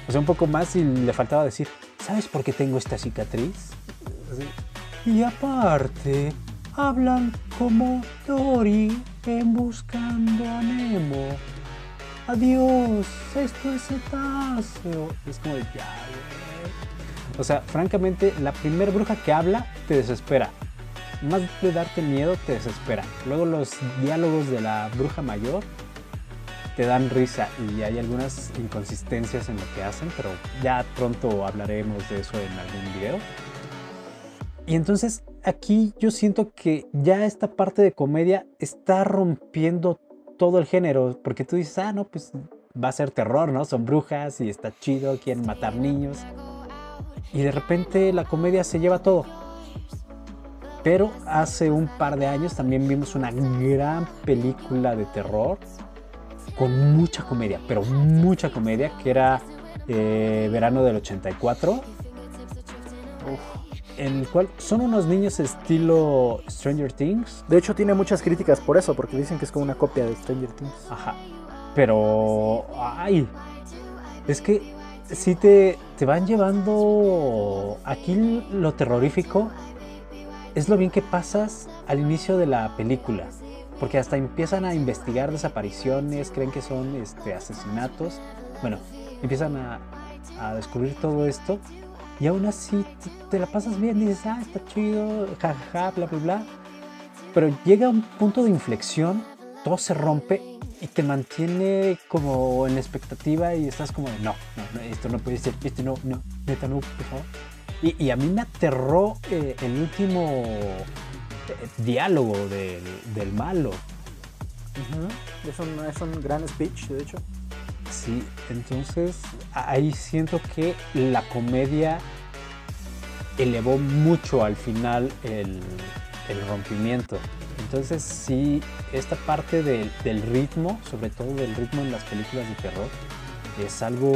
O sea, un poco más y le faltaba decir, ¿sabes por qué tengo esta cicatriz? Y aparte, hablan como Dory en Buscando a Nemo. Adiós, esto es cetáceo. Es como de ya. O sea, francamente, la primer bruja que habla te desespera. Más de darte miedo, te desespera. Luego los diálogos de la bruja mayor te dan risa y hay algunas inconsistencias en lo que hacen, pero ya pronto hablaremos de eso en algún video. Y entonces aquí yo siento que ya esta parte de comedia está rompiendo todo el género, porque tú dices, ah, no, pues va a ser terror, ¿no? Son brujas y está chido, quieren matar niños. Y de repente la comedia se lleva todo. Pero hace un par de años también vimos una gran película de terror con mucha comedia, pero mucha comedia, que era eh, Verano del 84, en el cual son unos niños estilo Stranger Things, De hecho, tiene muchas críticas por eso, porque dicen que es como una copia de Stranger Things. Ajá. Pero, ay, es que si te, te van llevando aquí lo terrorífico es lo bien que pasas al inicio de la película. Porque hasta empiezan a investigar desapariciones, creen que son este, asesinatos. Bueno, empiezan a, a descubrir todo esto. Y aún así te, la pasas bien, dices, ah, está chido, jajaja, bla, bla, bla. Pero llega un punto de inflexión, todo se rompe y te mantiene como en la expectativa y estás como no, no, esto no puede ser, esto no, no, neta no, por favor. Y, y a mí me aterró eh, el último eh, diálogo del, del malo. Ujú. es, un, es un gran speech, de hecho. Sí, entonces ahí siento que la comedia elevó mucho al final el, el rompimiento. Entonces sí, esta parte del- del ritmo, sobre todo del ritmo en las películas de terror, es algo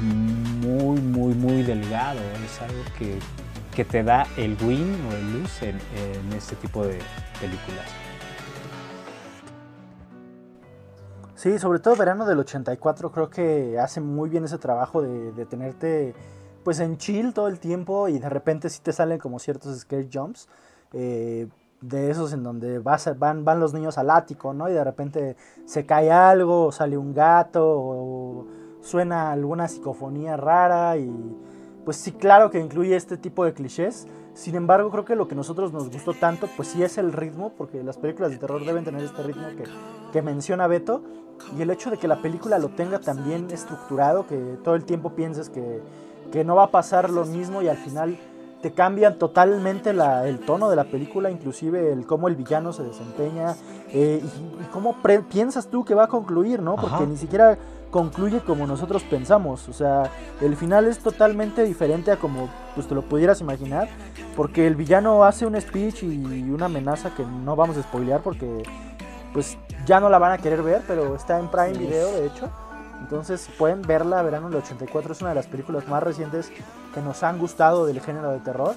muy, muy, muy delgado. Es algo que, que te da el win o el luz en, en este tipo de películas. Sí, sobre todo verano del 84 creo que hace muy bien ese trabajo de, de tenerte pues en chill todo el tiempo y de repente sí te salen como ciertos scare jumps. eh, de esos en donde vas- van, van los niños al ático, ¿no? Y de repente se cae algo, sale un gato, o suena alguna psicofonía rara y pues sí, claro que incluye este tipo de clichés. Sin embargo, creo que lo que a nosotros nos gustó tanto, pues sí es el ritmo, porque las películas de terror deben tener este ritmo que menciona Beto, y el hecho de que la película lo tenga tan bien estructurado, que todo el tiempo pienses que, que no va a pasar lo mismo y al final te cambian totalmente la- el tono de la película, inclusive el cómo el villano se desempeña eh, y, y cómo pre- piensas tú que va a concluir, ¿no? Porque Ajá. ni siquiera concluye como nosotros pensamos, o sea, el final es totalmente diferente a como pues te lo pudieras imaginar, porque el villano hace un speech y una amenaza que no vamos a spoilear porque pues ya no la van a querer ver, pero está en Prime Video de hecho. Entonces pueden verla, Verano del 84 es una de las películas más recientes que nos han gustado del género de terror.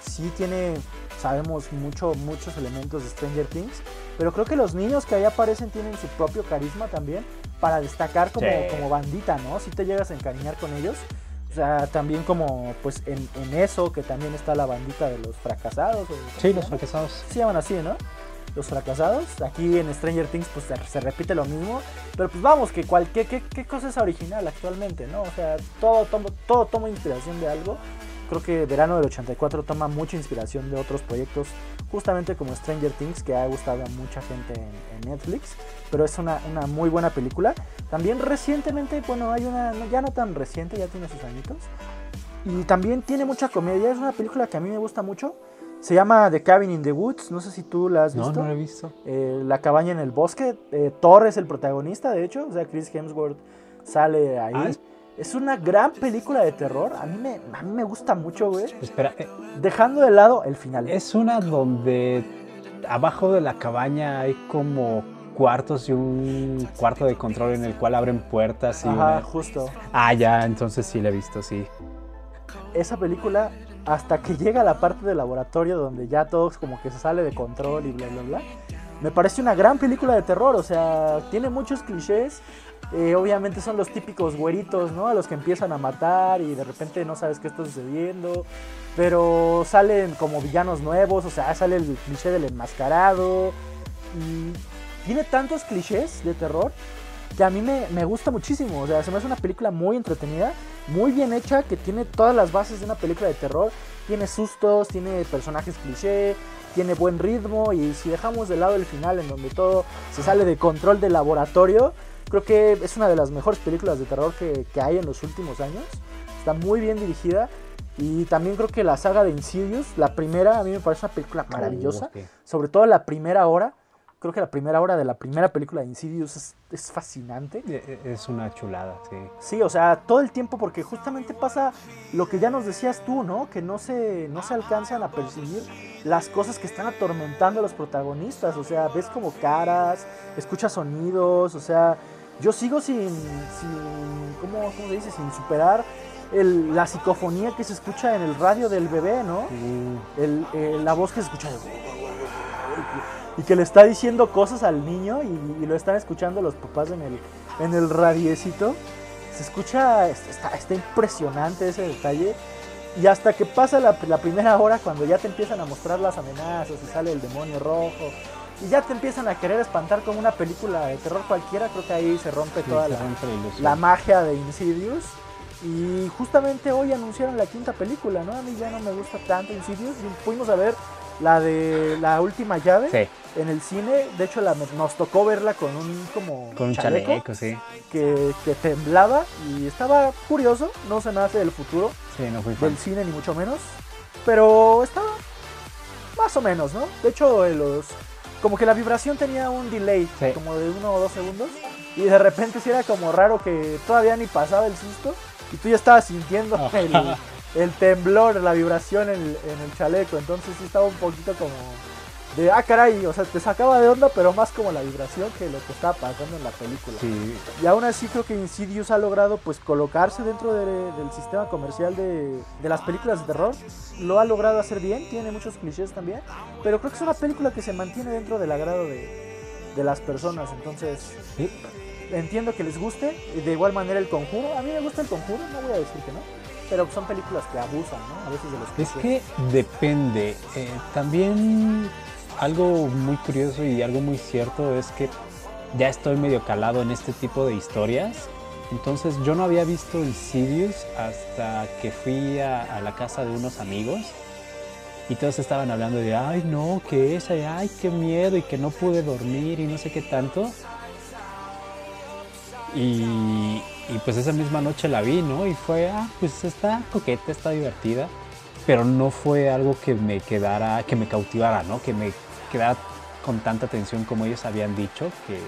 Sí tiene, sabemos, mucho, muchos elementos de Stranger Things, pero creo que los niños que ahí aparecen tienen su propio carisma también para destacar como, Sí. como bandita, ¿no? Si te llegas a encariñar con ellos. O sea, también como pues en, en eso que también está la bandita de los fracasados. o- Sí, ¿cómo los fracasados. se llaman así, ¿no? Los fracasados. Aquí en Stranger Things pues se, se repite lo mismo. Pero pues vamos, que cualquier qué, qué cosa es original actualmente, ¿no? O sea, todo toma, todo toma inspiración de algo. Creo que Verano del 84 toma mucha inspiración de otros proyectos, justamente como Stranger Things, que ha gustado a mucha gente en, en Netflix. Pero es una, una muy buena película. También recientemente, bueno, hay una, ya no tan reciente, ya tiene sus añitos. Y también tiene mucha comedia. Es una película que a mí me gusta mucho. Se llama The Cabin in the Woods. No sé si tú la has No, visto. no lo he visto. Eh, la cabaña en el bosque. Eh, Thor es el protagonista, de hecho. O sea, Chris Hemsworth sale ahí. Ah, es... es- una gran película de terror. A mí me, a mí me gusta mucho, güey. Espera, eh, Dejando de lado el final. es una donde abajo de la cabaña hay como cuartos y un cuarto de control en el cual abren puertas y Ajá, una- justo. Ah, ya, entonces sí la he visto, sí. Esa película, hasta que llega la parte del laboratorio donde ya todo como que se sale de control y bla, bla, bla. Me parece una gran película de terror. O sea, tiene muchos clichés. Eh, obviamente son los típicos güeritos, ¿no? A los que empiezan a matar y de repente no sabes qué está sucediendo. Pero salen como villanos nuevos, o sea, sale el cliché del enmascarado. Y tiene tantos clichés de terror que a mí me, me gusta muchísimo. O sea, se me hace una película muy entretenida, muy bien hecha, que tiene todas las bases de una película de terror. Tiene sustos, tiene personajes cliché, tiene buen ritmo y si dejamos de lado el final en donde todo se sale de control del laboratorio, creo que es una de las mejores películas de terror que, que hay en los últimos años. Está muy bien dirigida y también creo que la saga de Insidious, la primera, a mí me parece una película maravillosa, Oh, ok. sobre todo la primera hora. Creo que la primera hora de la primera película de Insidious es, es fascinante. Eh, eh, Es una chulada, sí. Sí, o sea, todo el tiempo, porque justamente pasa lo que ya nos decías tú, ¿no? Que no se, no se alcanzan a percibir las cosas que están atormentando a los protagonistas. O sea, ves como caras, escuchas sonidos, o sea, yo sigo sin, sin ¿cómo, cómo se dice? Sin superar el- la psicofonía que se escucha en el radio del bebé, ¿no? El- eh, la voz que se escucha de- y que le está diciendo cosas al niño y, y lo están escuchando los papás en el, en el radiecito. Se escucha, está, está impresionante ese detalle. Y hasta que pasa la, la primera hora, cuando ya te empiezan a mostrar las amenazas y sale el demonio rojo, y ya te empiezan a querer espantar como una película de terror cualquiera, creo que ahí se rompe sí, toda se la, rompe la magia de Insidious. Y justamente hoy anunciaron la quinta película, ¿no? A mí ya no me gusta tanto Insidious. Fuimos a ver la de la última llave Sí, en el cine. De hecho, la, nos tocó verla con un como con un chaleco, sí. que, que temblaba y estaba curioso. No se me hace del futuro Sí, no fui fan. del cine ni mucho menos. Pero estaba más o menos, ¿no? De hecho, los como que la vibración tenía un delay, como de uno o dos segundos. Y de repente sí era como raro que todavía ni pasaba el susto. Y tú ya estabas sintiendo <laughs> el, el temblor, la vibración en el, en el chaleco. Entonces sí estaba un poquito como de, ah, caray, o sea, te sacaba de onda, pero más como la vibración que lo que estaba pasando en la película. Sí, Y aún así creo que Insidious ha logrado pues colocarse dentro de- del sistema comercial de, de las películas de terror. Lo ha logrado hacer bien, tiene muchos clichés también. Pero creo que es una película que se mantiene dentro del agrado de, de las personas. Entonces, sí. entiendo que les guste. De igual manera el conjuro. A mí me gusta el conjuro, no voy a decir que no. Pero son películas que abusan, ¿no? A veces de los Es que depende. Eh, también algo muy curioso y algo muy cierto es que ya estoy medio calado en este tipo de historias. Entonces yo no había visto Insidious hasta que fui a, a la casa de unos amigos y todos estaban hablando de, ay no, que esa, ay qué miedo y que no pude dormir y no sé qué tanto. Y, y pues esa misma noche la vi, ¿no? Y fue, ah, pues está coqueta, está divertida, pero no fue algo que me quedara, que me cautivara, ¿no? Que me quedara con tanta atención como ellos habían dicho, que,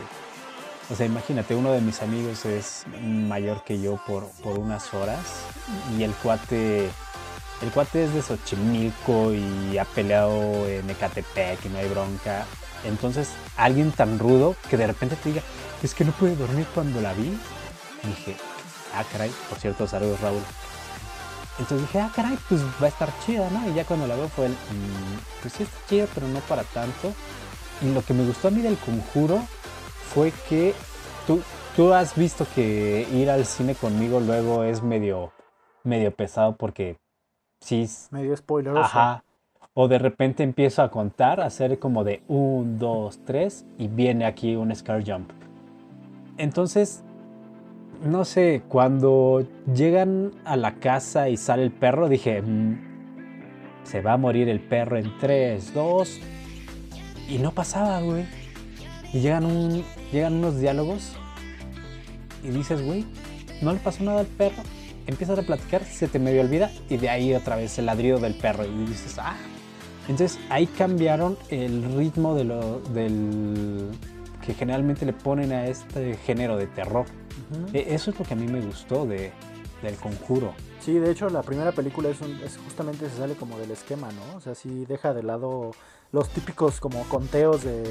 o sea, imagínate, uno de mis amigos es mayor que yo por, por unas horas y el cuate, el cuate es de Xochimilco y ha peleado en Ecatepec y no hay bronca. Entonces, alguien tan rudo que de repente te diga, es que no pude dormir cuando la vi. Dije, ah, caray, por cierto, saludos Raúl. Entonces dije, ah, caray, pues va a estar chida, ¿no? Y ya cuando la veo fue el, "Mm, pues sí está chida, pero no para tanto. Y lo que me gustó a mí del conjuro fue que tú, tú has visto que ir al cine conmigo luego es medio, medio pesado porque sí, Medio spoileroso. Ajá. O de repente empiezo a contar, a hacer como de un, dos, tres, y viene aquí un Scar Jump. Entonces, no sé, cuando llegan a la casa y sale el perro, dije, "Mm, se va a morir el perro en tres, dos, y no pasaba, güey. Y llegan, un, llegan unos diálogos y dices, güey, no le pasó nada al perro. Empiezas a platicar, se te medio olvida y de ahí otra vez el ladrido del perro y dices, ah. Entonces ahí cambiaron el ritmo de lo, del que generalmente le ponen a este género de terror. E- Eso es lo que a mí me gustó de, del conjuro. Sí, de hecho la primera película es, un- es justamente se sale como del esquema, ¿no? O sea, sí deja de lado los típicos como conteos de,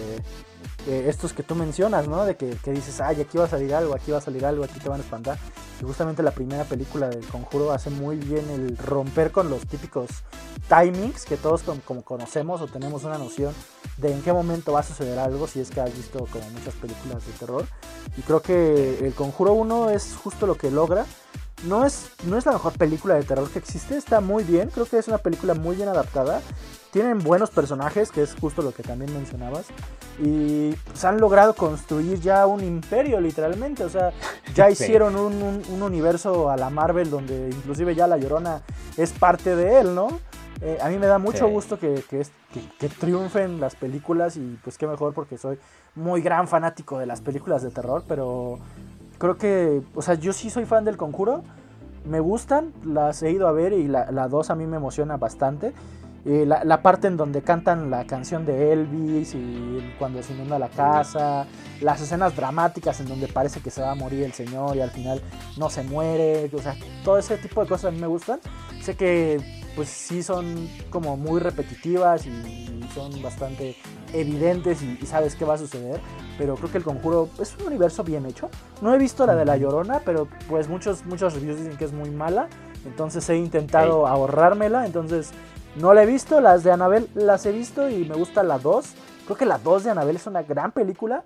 de estos que tú mencionas, ¿no? De que, que dices, ay, aquí va a salir algo, aquí va a salir algo, aquí te van a espantar. Y justamente la primera película del conjuro hace muy bien el romper con los típicos timings que todos con- como conocemos o tenemos una noción de en qué momento va a suceder algo si es que has visto como muchas películas de terror. Y creo que el conjuro 1 es justo lo que logra no es, no es la mejor película de terror que existe, está muy bien, creo que es una película muy bien adaptada. Tienen buenos personajes, que es justo lo que también mencionabas. Y pues, han logrado construir ya un imperio, literalmente. O sea, <laughs> ya hicieron un, un- un universo a la Marvel donde inclusive ya la Llorona es parte de él, ¿no? Eh, a mí me da mucho Sí. gusto que, que, que- que triunfen las películas y pues qué mejor porque soy muy gran fanático de las películas de terror, pero creo que, o sea, yo sí soy fan del conjuro. Me gustan, las he ido a ver y la, la 2 a mí me emociona bastante. Eh, la, la parte en donde cantan la canción de Elvis y cuando se inunda la casa, las escenas dramáticas en donde parece que se va a morir el señor y al final no se muere, o sea, todo ese tipo de cosas a mí me gustan. Sé que pues sí son como muy repetitivas y son bastante evidentes y, y sabes qué va a suceder, pero creo que el conjuro es un universo bien hecho. No he visto la de la Llorona, pero pues muchos, muchos reviews dicen que es muy mala, entonces he intentado ahorrármela, entonces no la he visto, las de Anabel las he visto y me gusta la 2. Creo que la 2 de Anabel es una gran película.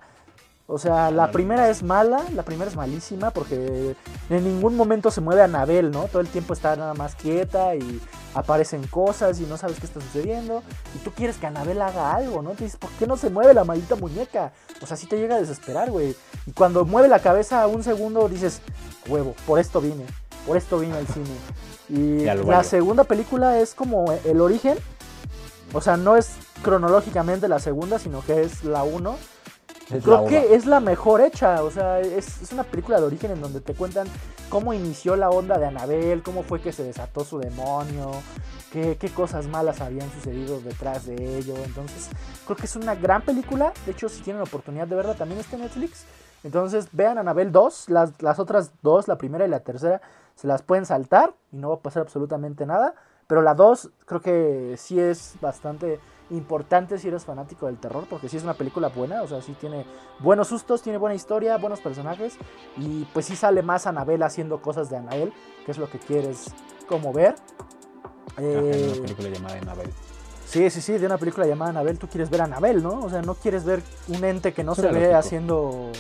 O sea, la primera es mala, la primera es malísima porque en ningún momento se mueve Anabel, ¿no? Todo el tiempo está nada más quieta y aparecen cosas y no sabes qué está sucediendo. Y tú quieres que Anabel haga algo, ¿no? Te dices, ¿por qué no se mueve la maldita muñeca? O sea, sí te llega a desesperar, güey. Y cuando mueve la cabeza un segundo dices, huevo, por esto vine, por esto vine al cine. Y la segunda película es como el origen. O sea, no es cronológicamente la segunda, sino que es la uno. Es Creo la uva. que es la mejor hecha, o sea, es, es una película de origen en donde te cuentan cómo inició la onda de Anabel, cómo fue que se desató su demonio, qué, qué cosas malas habían sucedido detrás de ello. Entonces, creo que es una gran película. De hecho, si tienen la oportunidad de verla, también está en Netflix. Entonces, vean Anabel 2, las, las otras dos, la primera y la tercera, se las pueden saltar y no va a pasar absolutamente nada. Pero la 2 creo que sí es bastante importante si eres fanático del terror, porque sí es una película buena, o sea, sí tiene buenos sustos, tiene buena historia, buenos personajes, y pues sí sale más Anabel haciendo cosas de Anabel, que es lo que quieres como ver. Eh, una película llamada Annabelle. sí, sí, sí, de una película llamada Anabel, tú quieres ver a Anabel, ¿no? O sea, no quieres ver un ente que no se ve lógico. haciendo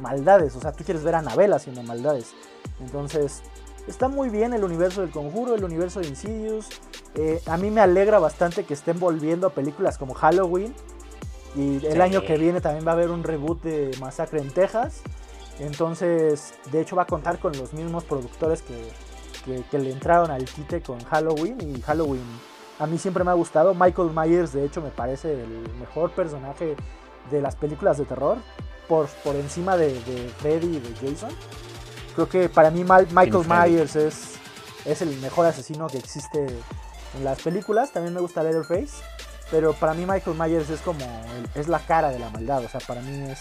maldades. O sea, tú quieres ver a Anabel haciendo maldades. Entonces, está muy bien el universo del conjuro, el universo de Insidious. Eh, a mí me alegra bastante que estén volviendo a películas como Halloween. Y el Sí. año que viene también va a haber un reboot de Masacre en Texas. Entonces, de hecho, va a contar con los mismos productores que, que- que le entraron al quite con Halloween. Y Halloween a mí siempre me ha gustado. Michael Myers, de hecho, me parece el mejor personaje de las películas de terror. Por, por encima de, de Freddy y de Jason. Creo que para mí Mal- Michael. Myers es, es el mejor asesino que existe en las películas. También me gusta Leatherface. Pero para mí Michael Myers es como el- es la cara de la maldad. O sea, para mí es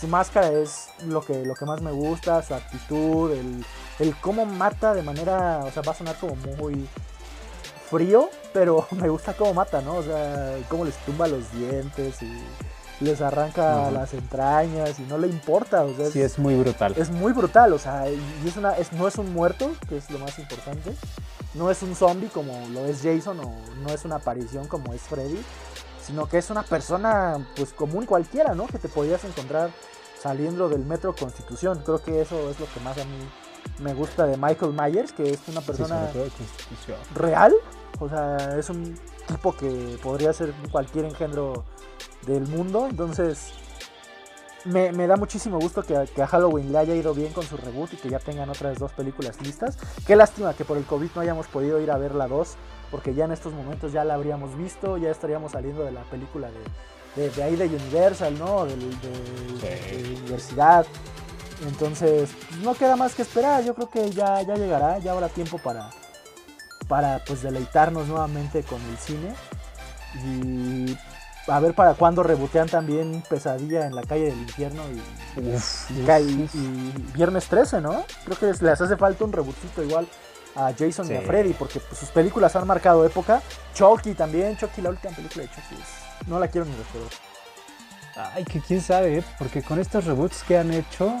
su máscara es lo que, lo que más me gusta, su actitud, el, el cómo mata de manera, o sea, va a sonar como muy frío, pero <laughs> me gusta cómo mata, ¿no? O sea, cómo les tumba los dientes y les arranca las entrañas y no le importa, o sea, Sí, es muy brutal. es muy brutal, o sea, y es una, es, no es un muerto, que es lo más importante, no es un zombie como lo es Jason o no es una aparición como es Freddy, sino que es una persona pues común cualquiera, ¿no? Que te podías encontrar saliendo del metro Constitución. Creo que eso es lo que más a mí me gusta de Michael Myers, que es una persona real, o sea, es un tipo que podría ser cualquier engendro del mundo, entonces me, me da muchísimo gusto que, a- que a Halloween le haya ido bien con su reboot y que ya tengan otras dos películas listas. Qué lástima que por el COVID no hayamos podido ir a ver la 2, porque ya en estos momentos ya la habríamos visto, ya estaríamos saliendo de la película de, de, de ahí de Universal, ¿no? De, Sí. de universidad. Entonces, no queda más que esperar, yo creo que ya, ya llegará, ya habrá tiempo para, para pues deleitarnos nuevamente con el cine y a ver para cuándo rebotean también Pesadilla en la calle del infierno y, Uf, y, uf, y- Viernes 13, ¿no? Creo que les hace falta un rebootito igual a Jason y a. Freddy porque pues, sus películas han marcado época. Chucky también, Chucky, la última película de Chucky es- no la quiero ni recordar. Ay, que quién sabe, ¿eh? porque con estos reboots que han hecho,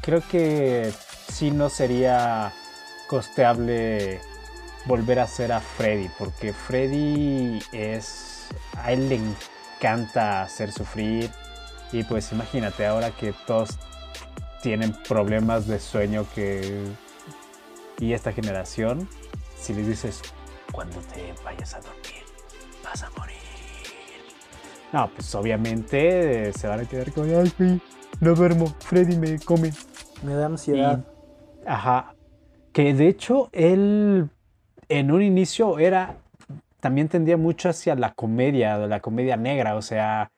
creo que sí no sería costeable volver a hacer a Freddy, porque Freddy es. A él le encanta hacer sufrir. Y pues imagínate ahora que todos tienen problemas de sueño que. Y esta generación, si les dices, cuando te vayas a dormir, vas a morir. No, pues obviamente eh, se van a quedar con, ay, no duermo, Freddy me come. Me da ansiedad. Y- ajá. Que de hecho él en un inicio era, también tendía mucho hacia la comedia, la comedia negra, o sea,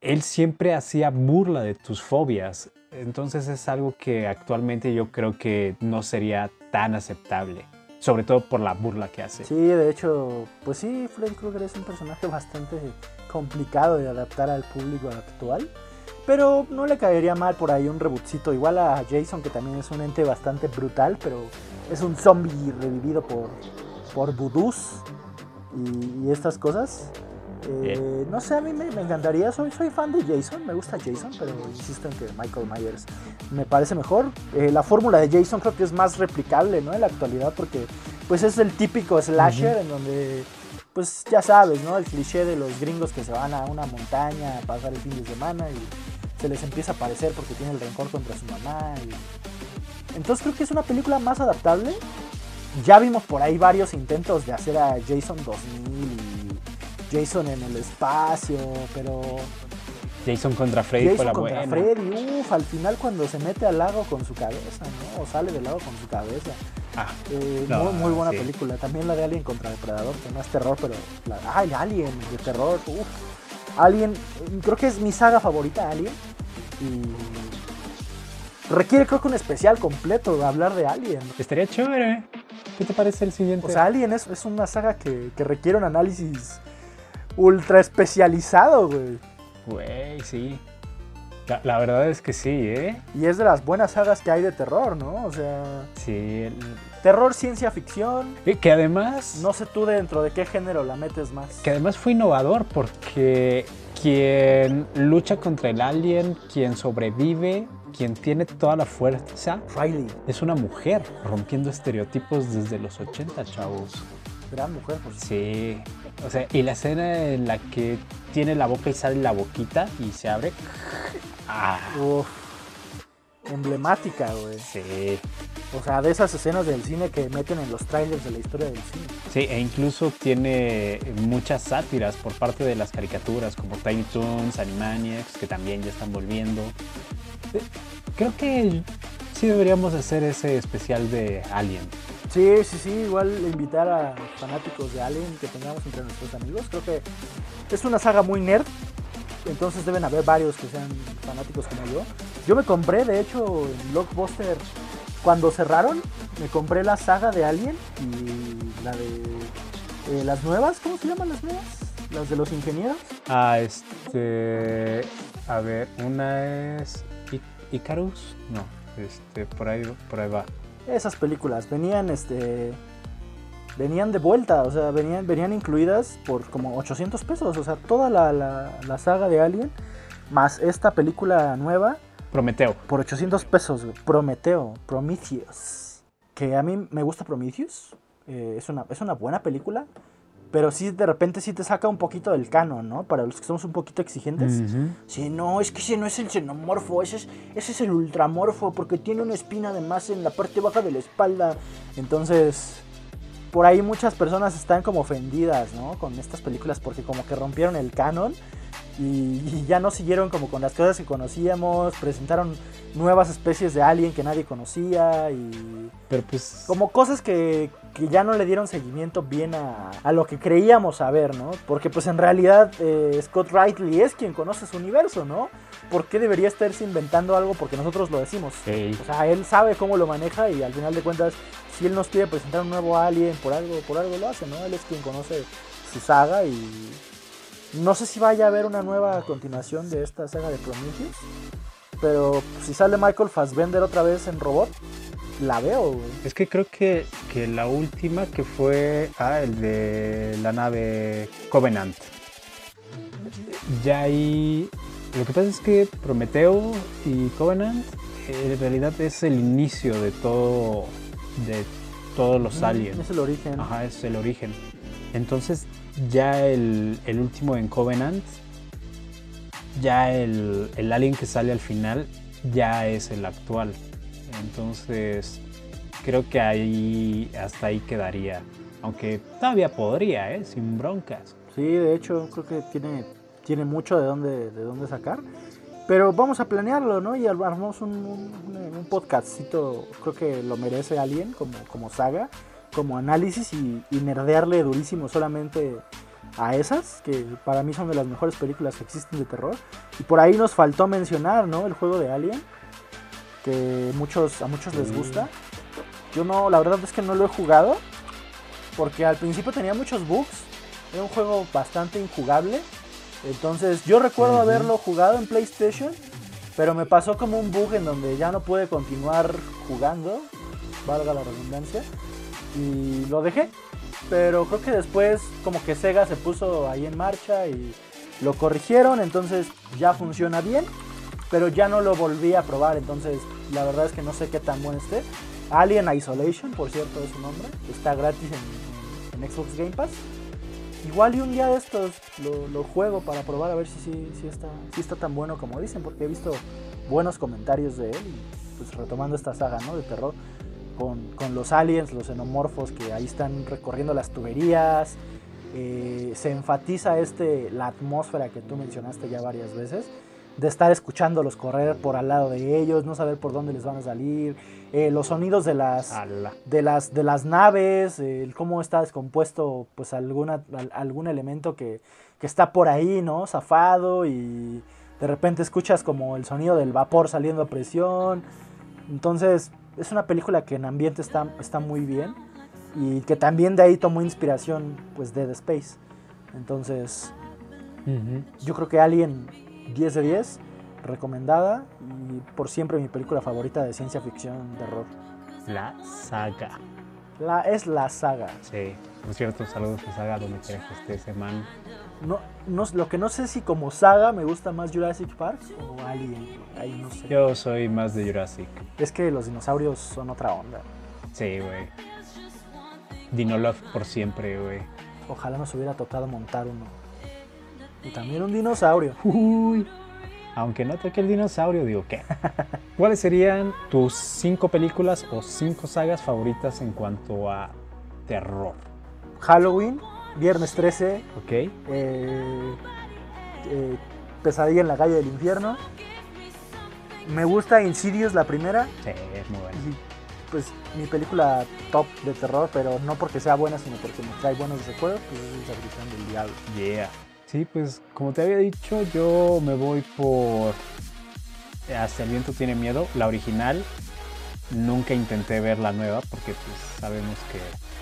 él siempre hacía burla de tus fobias. Entonces es algo que actualmente yo creo que no sería tan aceptable, sobre todo por la burla que hace. Sí, de hecho, pues sí, Freddy Krueger es un personaje bastante complicado de adaptar al público actual. Pero no le caería mal por ahí un rebootcito. Igual a Jason, que también es un ente bastante brutal, pero es un zombie revivido por, por y, y estas cosas. Eh, no sé, a mí me, me encantaría. Soy, soy fan de Jason, me gusta Jason, pero insisto en que Michael Myers me parece mejor. Eh, la fórmula de Jason creo que es más replicable ¿no? en la actualidad porque pues es el típico slasher en donde pues ya sabes, ¿no? El cliché de los gringos que se van a una montaña a pasar el fin de semana y se les empieza a aparecer porque tiene el rencor contra su mamá. y- Entonces creo que es una película más adaptable. Ya vimos por ahí varios intentos de hacer a Jason 2000 y Jason en el espacio, pero Jason contra Freddy fue Jason la contra buena. Freddy, uff, al final cuando se mete al lago con su cabeza, ¿no? O sale del lago con su cabeza. Ah, Eh, No, muy, muy buena sí. película. También la de Alien contra Depredador, que no es terror, pero. La, ah, el Alien de terror. Uf. Alien, creo que es mi saga favorita, Alien. Y. Requiere, creo que un especial completo de hablar de Alien. estaría chévere. ¿Qué te parece el siguiente? O sea, Alien es, es una saga que, que requiere un análisis ultra especializado, güey. Güey, sí. La, la verdad es que sí, ¿eh? Y es de las buenas sagas que hay de terror, ¿no? O sea, Sí. el- terror, ciencia ficción. y Que además, No sé tú dentro de qué género la metes más. que además fue innovador porque quien lucha contra el alien, quien sobrevive, quien tiene toda la fuerza, Riley, es una mujer, rompiendo estereotipos desde los 80, chavos. gran mujer, por. Sí. O sea, y la escena en la que tiene la boca y sale la boquita y se abre. Ah, Uf, emblemática, güey. Sí. O sea, de esas escenas del cine que meten en los trailers de la historia del cine. Sí, e incluso tiene muchas sátiras por parte de las caricaturas, como Tiny Toons, Animaniacs, que también ya están volviendo. Eh, Creo que sí deberíamos hacer ese especial de Alien. Sí, sí, sí, igual invitar a fanáticos de Alien que tengamos entre nuestros amigos. Creo que es una saga muy nerd, entonces deben haber varios que sean fanáticos como yo. Yo me compré, de hecho, en Blockbuster, cuando cerraron, me compré la saga de Alien y la de eh, las nuevas, ¿cómo se llaman las nuevas? Las de los ingenieros. Ah, este. A ver, una es. Icarus? No, este, por ahí, por ahí va. Esas películas venían, este, venían de vuelta, o sea, venían, venían incluidas por como 800 pesos, o sea, toda la, la- la saga de Alien, más esta película nueva, Prometeo. por 800 pesos. Prometeo, Prometheus. Que a mí me gusta Prometheus, eh, es, una, es una buena película, pero sí, de repente sí te saca un poquito del canon, ¿no? Para los que somos un poquito exigentes. Ujú. Sí, no, es que ese no es el xenomorfo, ese es, ese es el ultramorfo, porque tiene una espina además en la parte baja de la espalda. Entonces, por ahí muchas personas están como ofendidas, ¿no? Con estas películas porque como que rompieron el canon y, y ya no siguieron como con las cosas que conocíamos, presentaron nuevas especies de alien que nadie conocía y Pero pues. como cosas que, que ya no le dieron seguimiento bien a, a lo que creíamos saber, ¿no? Porque pues en realidad eh, Scott Riley es quien conoce su universo, ¿no? ¿Por qué debería estarse inventando algo porque nosotros lo decimos? O sea, él sabe cómo lo maneja y al final de cuentas, si él nos quiere presentar un nuevo alien, por algo, por algo lo hace, ¿no? Él es quien conoce su saga y no sé si vaya a haber una nueva continuación de esta saga de Prometheus, pero si sale Michael Fassbender otra vez en robot, la veo, güey. Es que creo que, que la última que fue. Ah, el de la nave Covenant. Ya ahí. Lo que pasa es que Prometeo y Covenant eh, en realidad es el inicio de todo. de todos los aliens. Es el origen. Ajá, es el origen. Entonces, ya el, el último en Covenant, ya el, el alien que sale al final, ya es el actual. Entonces, creo que ahí, hasta ahí quedaría. Aunque todavía podría, ¿eh? Sin broncas. Sí, de hecho, creo que tiene, tiene mucho de dónde, de dónde sacar. Pero vamos a planearlo, ¿no? Y armamos un, un, un creo que lo merece alguien como, como saga, como análisis y, y nerdearle durísimo solamente a esas, que para mí son de las mejores películas que existen de terror. Y por ahí nos faltó mencionar, ¿no? El juego de Alien, que muchos, a muchos les Sí. gusta. Yo no, la verdad es que no lo he jugado, porque al principio tenía muchos bugs, era un juego bastante injugable. Entonces yo recuerdo haberlo jugado en PlayStation, pero me pasó como un bug en donde ya no pude continuar jugando, valga la redundancia, y lo dejé. Pero creo que después como que Sega se puso ahí en marcha y lo corrigieron, entonces ya funciona bien, pero ya no lo volví a probar, entonces la verdad es que no sé qué tan bueno esté. Alien Isolation, por cierto, es su nombre, está gratis en, en Xbox Game Pass. Igual y un día de estos lo, lo juego para probar a ver si, si, si está, si está tan bueno como dicen, porque he visto buenos comentarios de él y pues retomando esta saga ¿no? de terror con, con los aliens, los xenomorfos que ahí están recorriendo las tuberías. eh, se enfatiza este, la atmósfera que tú mencionaste ya varias veces, de estar escuchándolos correr por al lado de ellos, no saber por dónde les van a salir, eh, los sonidos de las, Ala. de las, de las naves, el cómo está descompuesto pues alguna, al- algún elemento que, que está por ahí, ¿no? Zafado y de repente escuchas como el sonido del vapor saliendo a presión. Entonces es una película que en ambiente está, está muy bien y que también de ahí tomó inspiración pues Dead Space. Entonces yo creo que Alien 10 de 10, recomendada y por siempre mi película favorita de ciencia ficción, terror. La saga. La, es la saga. Sí. Por cierto, saludos a Saga donde quiera que esté ese man. No, no, lo que no sé si como saga me gusta más Jurassic Park o Alien. Ahí no sé. Yo soy más de Jurassic. Es que los dinosaurios son otra onda. Sí, güey. Dinolove por siempre, güey. Ojalá nos hubiera tocado montar uno. Y también un dinosaurio. Uy. Aunque no toque el dinosaurio, digo, ¿qué? <laughs> ¿Cuáles serían tus cinco películas o cinco sagas favoritas en cuanto a terror? Halloween, Viernes 13, ¿Ok? eh, eh, Pesadilla en la calle del infierno. Me gusta Insidious la primera. Sí, es muy bueno. Y pues mi película top de terror, pero no porque sea buena, sino porque me trae buenos recuerdos, pues es La Habitación del Diablo. Yeah. Sí, pues como te había dicho, yo me voy por Hasta el viento tiene miedo, la original. Nunca intenté ver la nueva porque pues sabemos que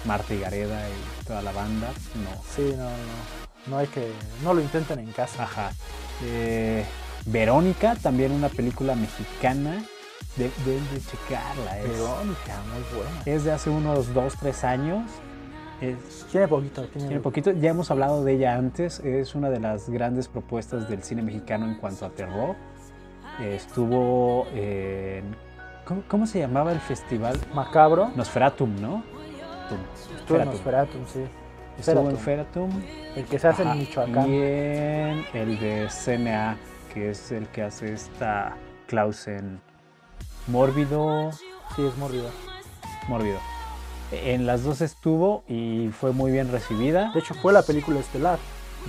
Marta y Gareda y toda la banda, no. Sí, no, no, no hay que, no lo intenten en casa. Ajá. Eh, Verónica, también una película mexicana. De- Deben de checarla. Es, Verónica, muy buena. es de hace unos 2, 3 años. Es, Tiene poquito, tiene, Tiene poquito, ya hemos hablado de ella antes, es una de las grandes propuestas del cine mexicano en cuanto a terror. Eh, Estuvo en... ¿cómo, cómo se llamaba el festival? Macabro. Nosferatum, ¿no? Tum. Estuvo en Nosferatum. Sí. Estuvo en Feratum. Feratum. El que se hace Ajá, en Michoacán. Y en el de CNA, que es el que hace esta Clausen Mórbido. Sí, es mórbido. Mórbido. En las dos estuvo y fue muy bien recibida. De hecho, fue la película estelar.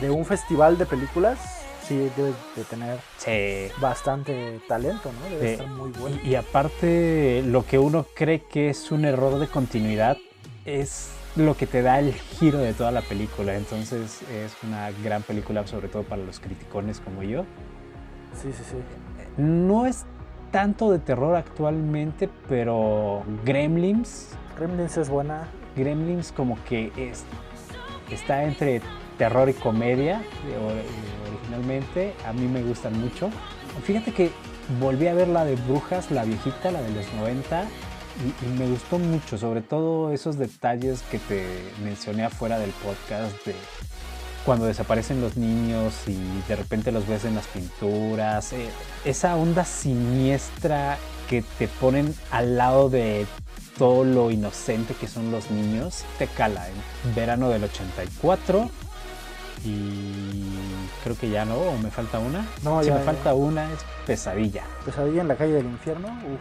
De un festival de películas, sí, debe de tener Sí. bastante talento, ¿no? Debe Sí. estar muy bueno. Y, y aparte, lo que uno cree que es un error de continuidad es lo que te da el giro de toda la película. Entonces es una gran película, sobre todo para los criticones como yo. Sí, sí, sí. No es tanto de terror actualmente, pero Gremlins, Gremlins es buena. Gremlins como que es, está entre terror y comedia eh, or- originalmente. A mí me gustan mucho. Fíjate que volví a ver la de Brujas, la viejita, la de los 90, y, y me gustó mucho, sobre todo esos detalles que te mencioné afuera del podcast de cuando desaparecen los niños y de repente los ves en las pinturas, eh, esa onda siniestra que te ponen al lado de todo lo inocente que son los niños, te cala en verano del 84 y creo que ya no, o me falta una. No, si ya, me ya. falta una es pesadilla. Pesadilla en la calle del infierno. Uf.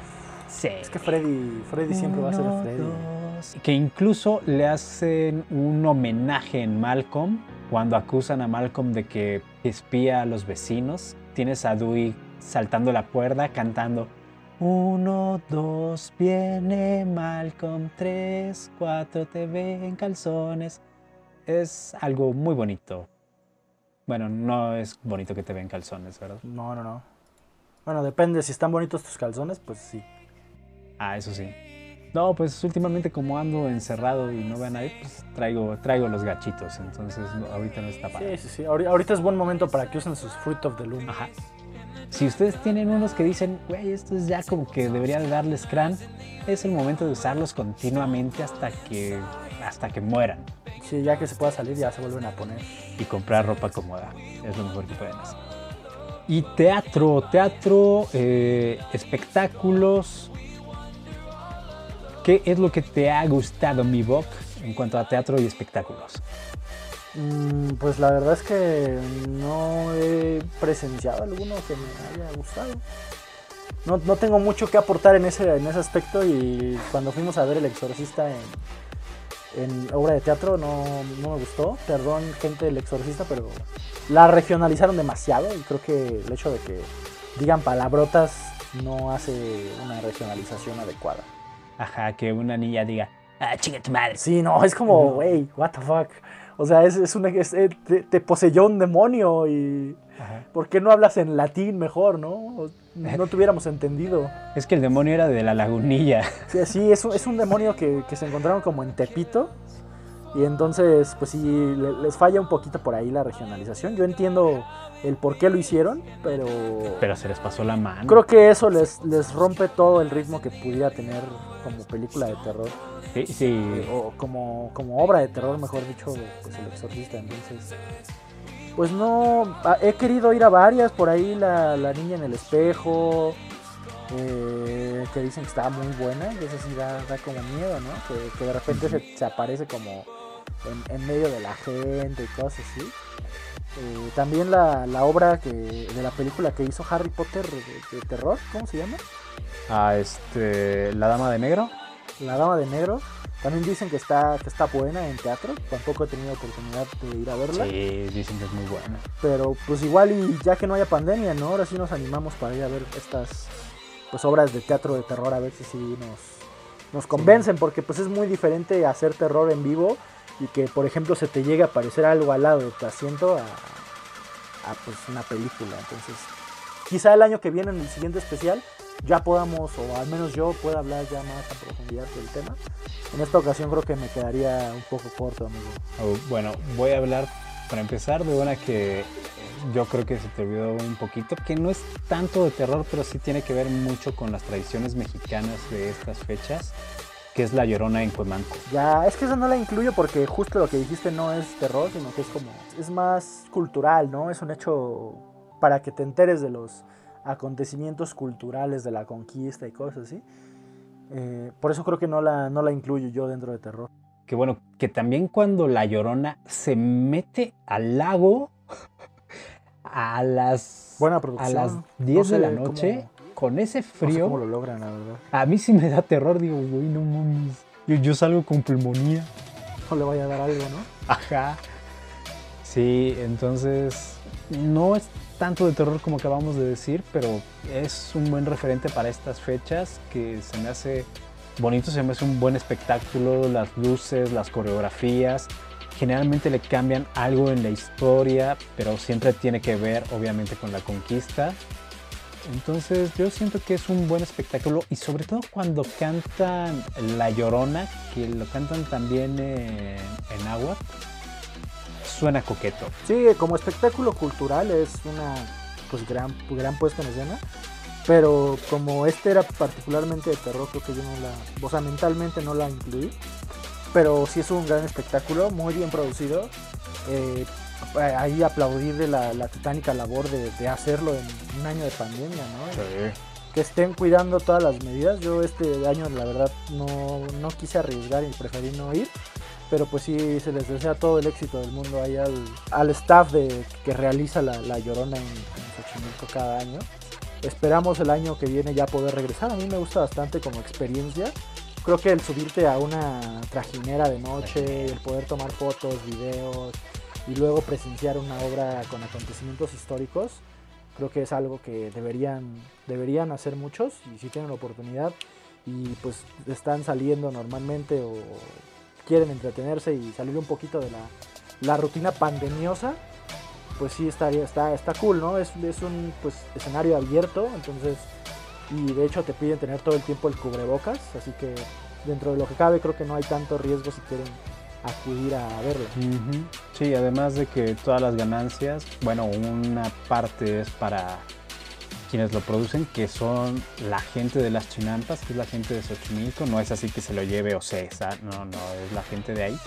Sí. Es que Freddy, Freddy siempre va a ser Freddy. dos. Que incluso le hacen un homenaje en Malcolm cuando acusan a Malcolm de que espía a los vecinos. Tienes a Dewey saltando la cuerda cantando uno, dos, viene Malcolm, tres, cuatro, te ve en calzones. Es algo muy bonito. Bueno, no es bonito que te vean calzones, ¿verdad? No, no, no. Bueno, depende. Si están bonitos tus calzones, pues sí. Ah, eso sí. No, pues últimamente como ando encerrado y no veo a nadie, pues traigo, traigo los gachitos, entonces no, ahorita no está Sí, padre. sí, sí. Ahori- Ahorita es buen momento para que usen sus Fruit of the Loom. Ajá. Si ustedes tienen unos que dicen, güey, esto es ya como que debería de darles crán, es el momento de usarlos continuamente hasta que, hasta que mueran Sí, ya que se pueda salir, ya se vuelven a poner. y comprar ropa cómoda. Es lo mejor que pueden hacer. Y teatro, teatro, eh, espectáculos. ¿Qué es lo que te ha gustado, mi Boc, en cuanto a teatro y espectáculos? Mm, pues la verdad es que no he presenciado alguno que me haya gustado. No, no tengo mucho que aportar en ese, en ese aspecto y cuando fuimos a ver El Exorcista en, en obra de teatro no, no me gustó. Perdón gente del Exorcista, pero la regionalizaron demasiado y creo que el hecho de que digan palabrotas no hace una regionalización adecuada. Ajá, que una niña diga, ah, chinga tu madre. Sí, no, es como, wey, what the fuck. O sea, es, es una, es- eh, te, te poseyó un demonio y... Ajá. ¿Por qué no hablas en latín mejor, no? No tuviéramos entendido. <laughs> Es que el demonio era de la lagunilla. Sí, sí, es un, es un demonio que, que se encontraron como en Tepito. Y entonces, pues sí, le- les falla un poquito por ahí la regionalización. Yo entiendo el por qué lo hicieron, pero... Pero se les pasó la mano. Creo que eso les, les rompe todo el ritmo que pudiera tener como película de terror. Sí, sí. o como, como obra de terror, mejor dicho, pues el exorcista. Entonces, pues no, a- he querido ir a varias, por ahí la, la niña en el espejo, eh, que dicen que está muy buena, y eso sí da, da como miedo, ¿no? Que, que de repente se, se aparece como en, en medio de la gente y cosas así. Eh, también la, la obra que, de la película que hizo Harry Potter de, de terror, ¿cómo se llama? Ah, este, La Dama de Negro. La Dama de Negro. También dicen que está, que está buena en teatro. Tampoco he tenido oportunidad de ir a verla. Sí, dicen que es muy buena. Pero pues igual y ya que no haya pandemia, ¿no? Ahora sí nos animamos para ir a ver estas pues obras de teatro de terror a ver si sí nos, nos convencen. Porque pues es muy diferente hacer terror en vivo y que por ejemplo se te llegue a aparecer algo al lado de tu asiento a, a, pues una película. Entonces quizá el año que viene en el siguiente especial ya podamos, o al menos yo pueda hablar ya más a profundidad del tema. En esta ocasión creo que me quedaría un poco corto, amigo. Oh, bueno, voy a hablar para empezar de una que yo creo que se te olvidó un poquito, que no es tanto de terror, pero sí tiene que ver mucho con las tradiciones mexicanas de estas fechas, que es La Llorona en Cuemanco. Ya, es que esa no la incluyo porque justo lo que dijiste no es terror, sino que es como, es más cultural, ¿no? Es un hecho para que te enteres de los acontecimientos culturales de la conquista y cosas así. Eh, por eso creo que no la, no la incluyo yo dentro de terror. Que bueno, que también cuando la llorona se mete al lago <laughs> a las, Buena a las No 10 de sé la cómo- noche, con ese no sé frío, cómo lo logran, la verdad. a mí sí me da terror. Digo, güey, no mames. Yo, yo salgo con pulmonía. No le vaya a dar algo, ¿no? Ajá. Sí, entonces no es tanto de terror como acabamos de decir, pero es un buen referente para estas fechas que se me hace bonito, se me hace un buen espectáculo, las luces, las coreografías. Generalmente le cambian algo en la historia, pero siempre tiene que ver obviamente con la conquista. Entonces yo siento que es un buen espectáculo y sobre todo cuando cantan La Llorona, que lo cantan también en, en agua, suena coqueto. Sí, como espectáculo cultural es una pues gran, gran puesta en escena. Pero como este era particularmente de terror, creo que yo no la. O sea, mentalmente no la incluí. Pero sí es un gran espectáculo, muy bien producido. Eh, ahí aplaudir de la, la titánica labor de, de hacerlo en un año de pandemia, ¿no? que estén cuidando todas las medidas. Yo este año la verdad no, no quise arriesgar y preferí no ir. Pero pues sí, se les desea todo el éxito del mundo ahí al, al staff de, que realiza la, la Llorona en, en Xochimilco cada año. Esperamos el año que viene ya poder regresar. A mí me gusta bastante como experiencia. Creo que el subirte a una trajinera de noche, el poder tomar fotos, videos y luego presenciar una obra con acontecimientos históricos, creo que es algo que deberían, deberían hacer muchos y si tienen la oportunidad y pues están saliendo normalmente o quieren entretenerse y salir un poquito de la, la rutina pandemiosa, pues sí estaría, está, está cool, ¿no? Es, es un pues, escenario abierto, entonces, y de hecho te piden tener todo el tiempo el cubrebocas, así que dentro de lo que cabe creo que no hay tanto riesgo si quieren acudir a verlo. Sí, además de que todas las ganancias, bueno, una parte es para quienes lo producen, que son la gente de las chinampas, que es la gente de Xochimilco, no es así que se lo lleve Ocesa, no, no, es la gente de ahí.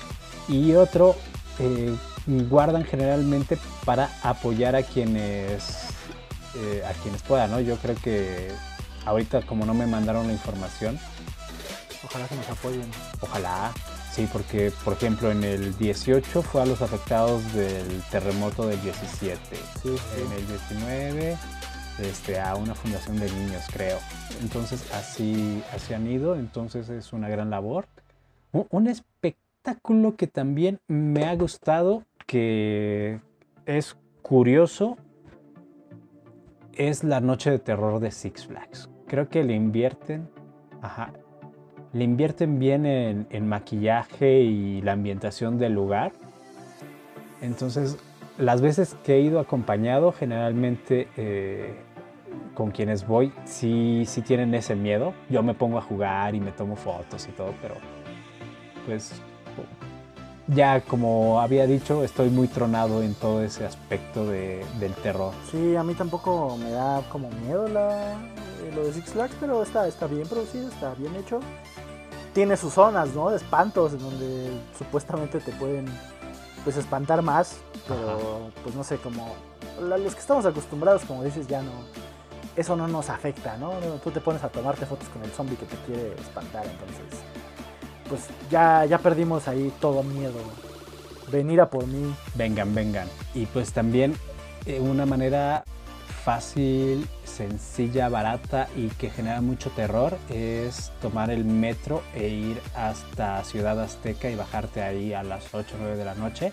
Y otro, eh, guardan generalmente para apoyar a quienes, eh, a quienes puedan, ¿no? Yo creo que ahorita como no me mandaron la información, Ojalá que nos apoyen. Ojalá, sí, porque por ejemplo en el 18 fue a los afectados del terremoto del 17, Sí, sí. en el 19 este, a una fundación de niños, creo. Entonces así, así han ido, entonces es una gran labor. Un, espectáculo que también me ha gustado, que es curioso, es la noche de terror de Six Flags. Creo que le invierten, ajá, le invierten bien en, en maquillaje y la ambientación del lugar. Entonces, las veces que he ido acompañado, generalmente eh, con quienes voy, sí, sí tienen ese miedo. Yo me pongo a jugar y me tomo fotos y todo, pero pues ya como había dicho, estoy muy tronado en todo ese aspecto de- del terror. Sí, a mí tampoco me da como miedo la, eh, lo de Six Flags, pero está, está bien producido, está bien hecho. Tiene sus zonas, ¿no? De espantos, en donde supuestamente te pueden pues espantar más, pero pues no sé, como la- los que estamos acostumbrados, como dices, ya no, eso no nos afecta, ¿no? Tú te pones a tomarte fotos con el zombie que te quiere espantar, entonces pues ya, ya perdimos ahí todo miedo venir a por mí. Vengan, vengan. Y pues también eh, una manera fácil, sencilla, barata y que genera mucho terror es tomar el metro e ir hasta Ciudad Azteca y bajarte ahí a las 8 o 9 de la noche.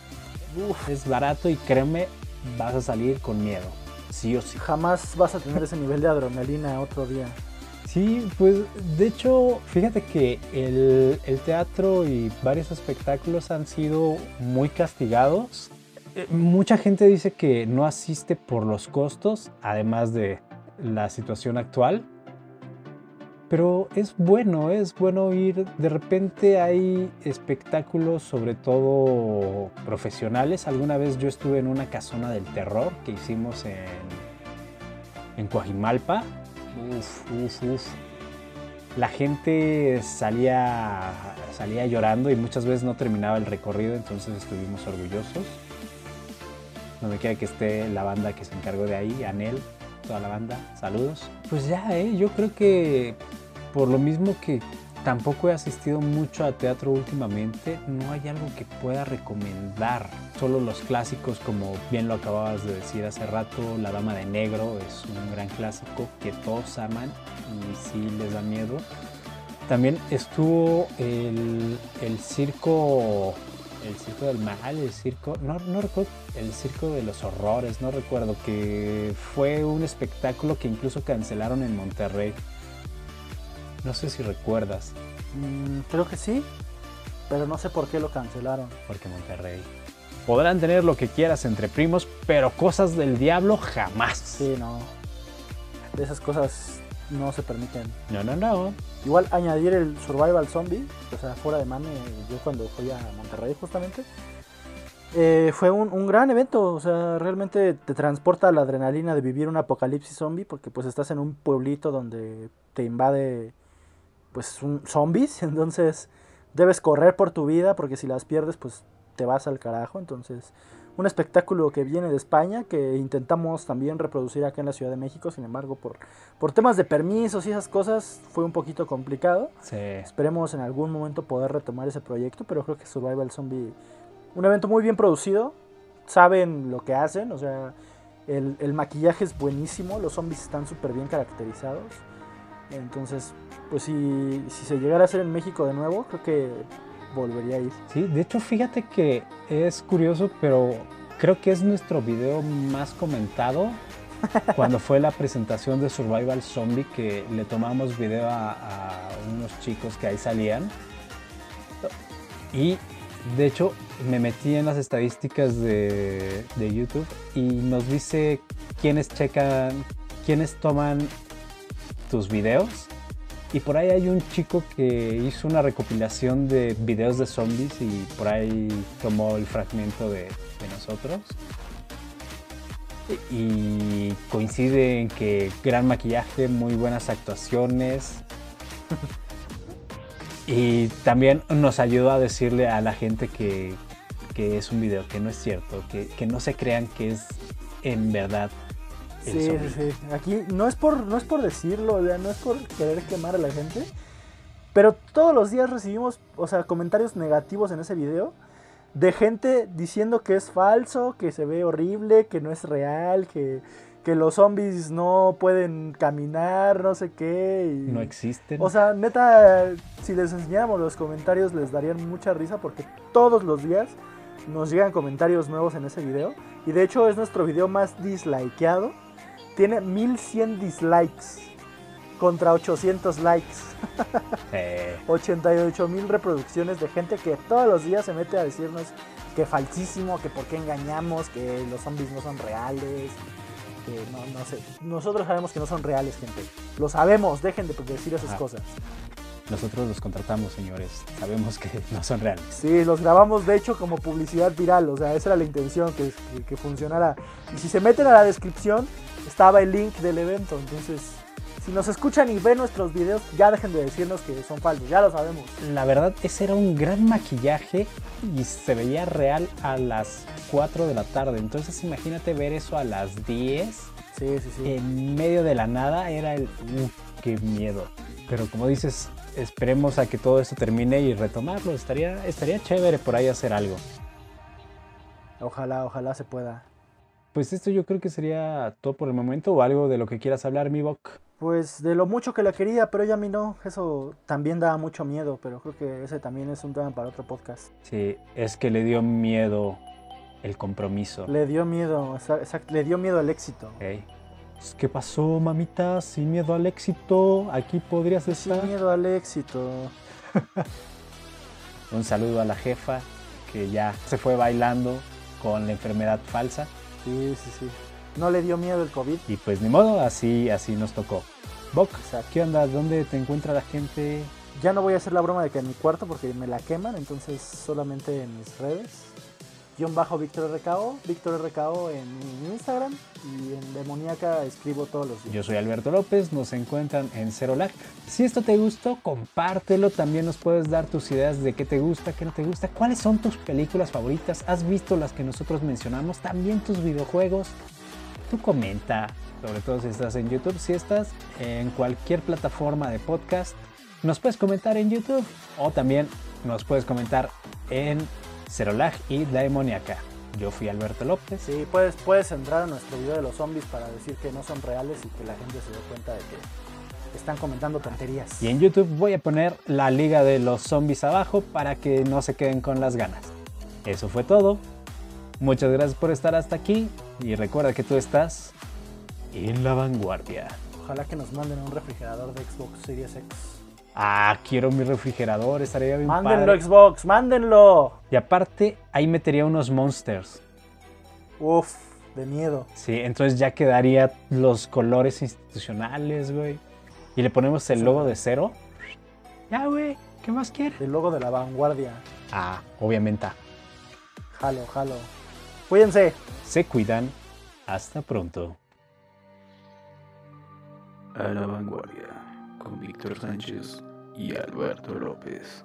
Uf, Es barato y créeme, vas a salir con miedo. Sí o sí. jamás vas a tener ese nivel de adrenalina otro día. Sí, pues de hecho, fíjate que el, el teatro y varios espectáculos han sido muy castigados. Eh, Mucha gente dice que no asiste por los costos, además de la situación actual. Pero es bueno, es bueno ir. De repente hay espectáculos, sobre todo profesionales. Alguna vez yo estuve en una casona del terror que hicimos en, en Coajimalpa. Uf, uf, uf. La gente salía, salía llorando y muchas veces no terminaba el recorrido, entonces estuvimos orgullosos. Donde quiera que esté la banda que se encargó de ahí, Anel, toda la banda, saludos. Pues ya, ¿eh? yo creo que por lo mismo que tampoco he asistido mucho a teatro últimamente, no hay algo que pueda recomendar. Solo los clásicos, como bien lo acababas de decir hace rato, La Dama de Negro es un gran clásico que todos aman y sí les da miedo. También estuvo el, el circo, el circo del mal, el circo, no, no recuerdo, el circo de los horrores, no recuerdo, que fue un espectáculo que incluso cancelaron en Monterrey. No sé si recuerdas, Mm, creo que sí, pero no sé por qué lo cancelaron. porque Monterrey. Podrán tener lo que quieras entre primos, pero cosas del diablo jamás. Sí, no. De esas cosas no se permiten. No, no, no. Igual añadir el Survival Zombie, o sea, fuera de mame, yo cuando fui a Monterrey justamente, eh, fue un, un gran evento, o sea, realmente te transporta la adrenalina de vivir un apocalipsis zombie, porque pues estás en un pueblito donde te invade pues un zombies, <laughs> entonces debes correr por tu vida, porque si las pierdes pues te vas al carajo, entonces un espectáculo que viene de España, que intentamos también reproducir acá en la Ciudad de México, sin embargo, por, por temas de permisos y esas cosas, fue un poquito complicado. Sí. Esperemos en algún momento poder retomar ese proyecto, pero creo que Survival Zombie, un evento muy bien producido, saben lo que hacen, o sea, el, el maquillaje es buenísimo, los zombies están súper bien caracterizados. Entonces, pues si, si se llegara a hacer en México de nuevo, creo que volvería a ir. Sí, de hecho, fíjate que es curioso, pero creo que es nuestro video más comentado <laughs> cuando fue la presentación de Survival Zombie, que le tomamos video a, a unos chicos que ahí salían. Y de hecho, me metí en las estadísticas de, de YouTube y nos dice quiénes checan, quiénes toman tus videos. Y por ahí hay un chico que hizo una recopilación de videos de zombies y por ahí tomó el fragmento de, nosotros. Y coincide en que gran maquillaje, muy buenas actuaciones. Y también nos ayudó a decirle a la gente que, que es un video, que no es cierto, que, que no se crean que es en verdad Sí, sí, sí. Aquí no es por, no es por decirlo, o sea, no es por querer quemar a la gente. Pero todos los días recibimos, o sea, comentarios negativos en ese video de gente diciendo que es falso, que se ve horrible, que no es real, que, que los zombies no pueden caminar, no sé qué. y- No existen. O sea, neta, si les enseñáramos los comentarios les darían mucha risa porque todos los días nos llegan comentarios nuevos en ese video. Y de hecho es nuestro video más dislikeado. Tiene 1100 dislikes contra 800 likes. Eh, 88 mil reproducciones de gente que todos los días se mete a decirnos que falsísimo, que por qué engañamos, que los zombies no son reales. Que no, no sé. Nosotros sabemos que no son reales, gente. Lo sabemos, dejen de decir esas Ah. cosas. nosotros los contratamos, señores. Sabemos que no son reales. Sí, los grabamos de hecho como publicidad viral, o sea, esa era la intención, que, que, que funcionara. Y si se meten a la descripción, estaba el link del evento, entonces, si nos escuchan y ven nuestros videos, ya dejen de decirnos que son falsos, ya lo sabemos. La verdad, ese era un gran maquillaje y se veía real a las 4 de la tarde. Entonces, imagínate ver eso a las 10 Sí, sí, sí. en medio de la nada. Era el. ¡Uf! ¡Qué miedo! Pero como dices, esperemos a que todo esto termine y retomarlo. Estaría, estaría chévere por ahí hacer algo. Ojalá, ojalá se pueda. Pues esto yo creo que sería todo por el momento o algo de lo que quieras hablar, mi Bok. Pues de lo mucho que la quería, pero ella a mí no. Eso también da mucho miedo, pero creo que ese también es un tema para otro podcast. Sí, es que le dio miedo el compromiso. Le dio miedo, exa- exact- le dio miedo al éxito. Pues, ¿Qué pasó, mamita? Sin miedo al éxito, aquí podrías Sin estar. miedo al éxito. Un saludo a la jefa que ya se fue bailando con la enfermedad falsa. Sí, sí, sí. No le dio miedo el COVID. Y pues ni modo, así, así nos tocó. Bok. ¿qué onda? ¿Dónde te encuentra la gente? Ya no voy a hacer la broma de que en mi cuarto porque me la queman, entonces solamente en mis redes. Guión bajo Víctor RKO, Víctor RKO en Instagram y en Demoníaca escribo todos los días. Yo soy Alberto López, nos encuentran en Cero Lag. Si esto te gustó, compártelo. También nos puedes dar tus ideas de qué te gusta, qué no te gusta, cuáles son tus películas favoritas. ¿Has visto las que nosotros mencionamos? También tus videojuegos. Tú comenta, sobre todo si estás en YouTube. Si estás en cualquier plataforma de podcast, nos puedes comentar en YouTube o también nos puedes comentar en Cero Lag y La Demoníaca. Yo fui Alberto López. Sí, puedes, puedes entrar a nuestro video de los zombies para decir que no son reales y que la gente se dé cuenta de que están comentando tonterías. Y en YouTube voy a poner la liga de los zombies abajo para que no se queden con las ganas. Eso fue todo. Muchas gracias por estar hasta aquí y recuerda que tú estás en la vanguardia. Ojalá que nos manden un refrigerador de Xbox Series X. Ah, quiero mi refrigerador, estaría bien Mándenlo padre. Xbox, mándenlo. Y aparte, ahí metería unos monsters. Uf, de miedo. Sí, entonces ya quedaría los colores institucionales, güey. Y le ponemos el Sí. logo de cero. Ya, güey, ¿qué más quieres? El logo de la vanguardia. Ah, obviamente. Jalo, jalo. Cuídense. Se cuidan. Hasta pronto. A la vanguardia con Víctor Sánchez y Alberto López.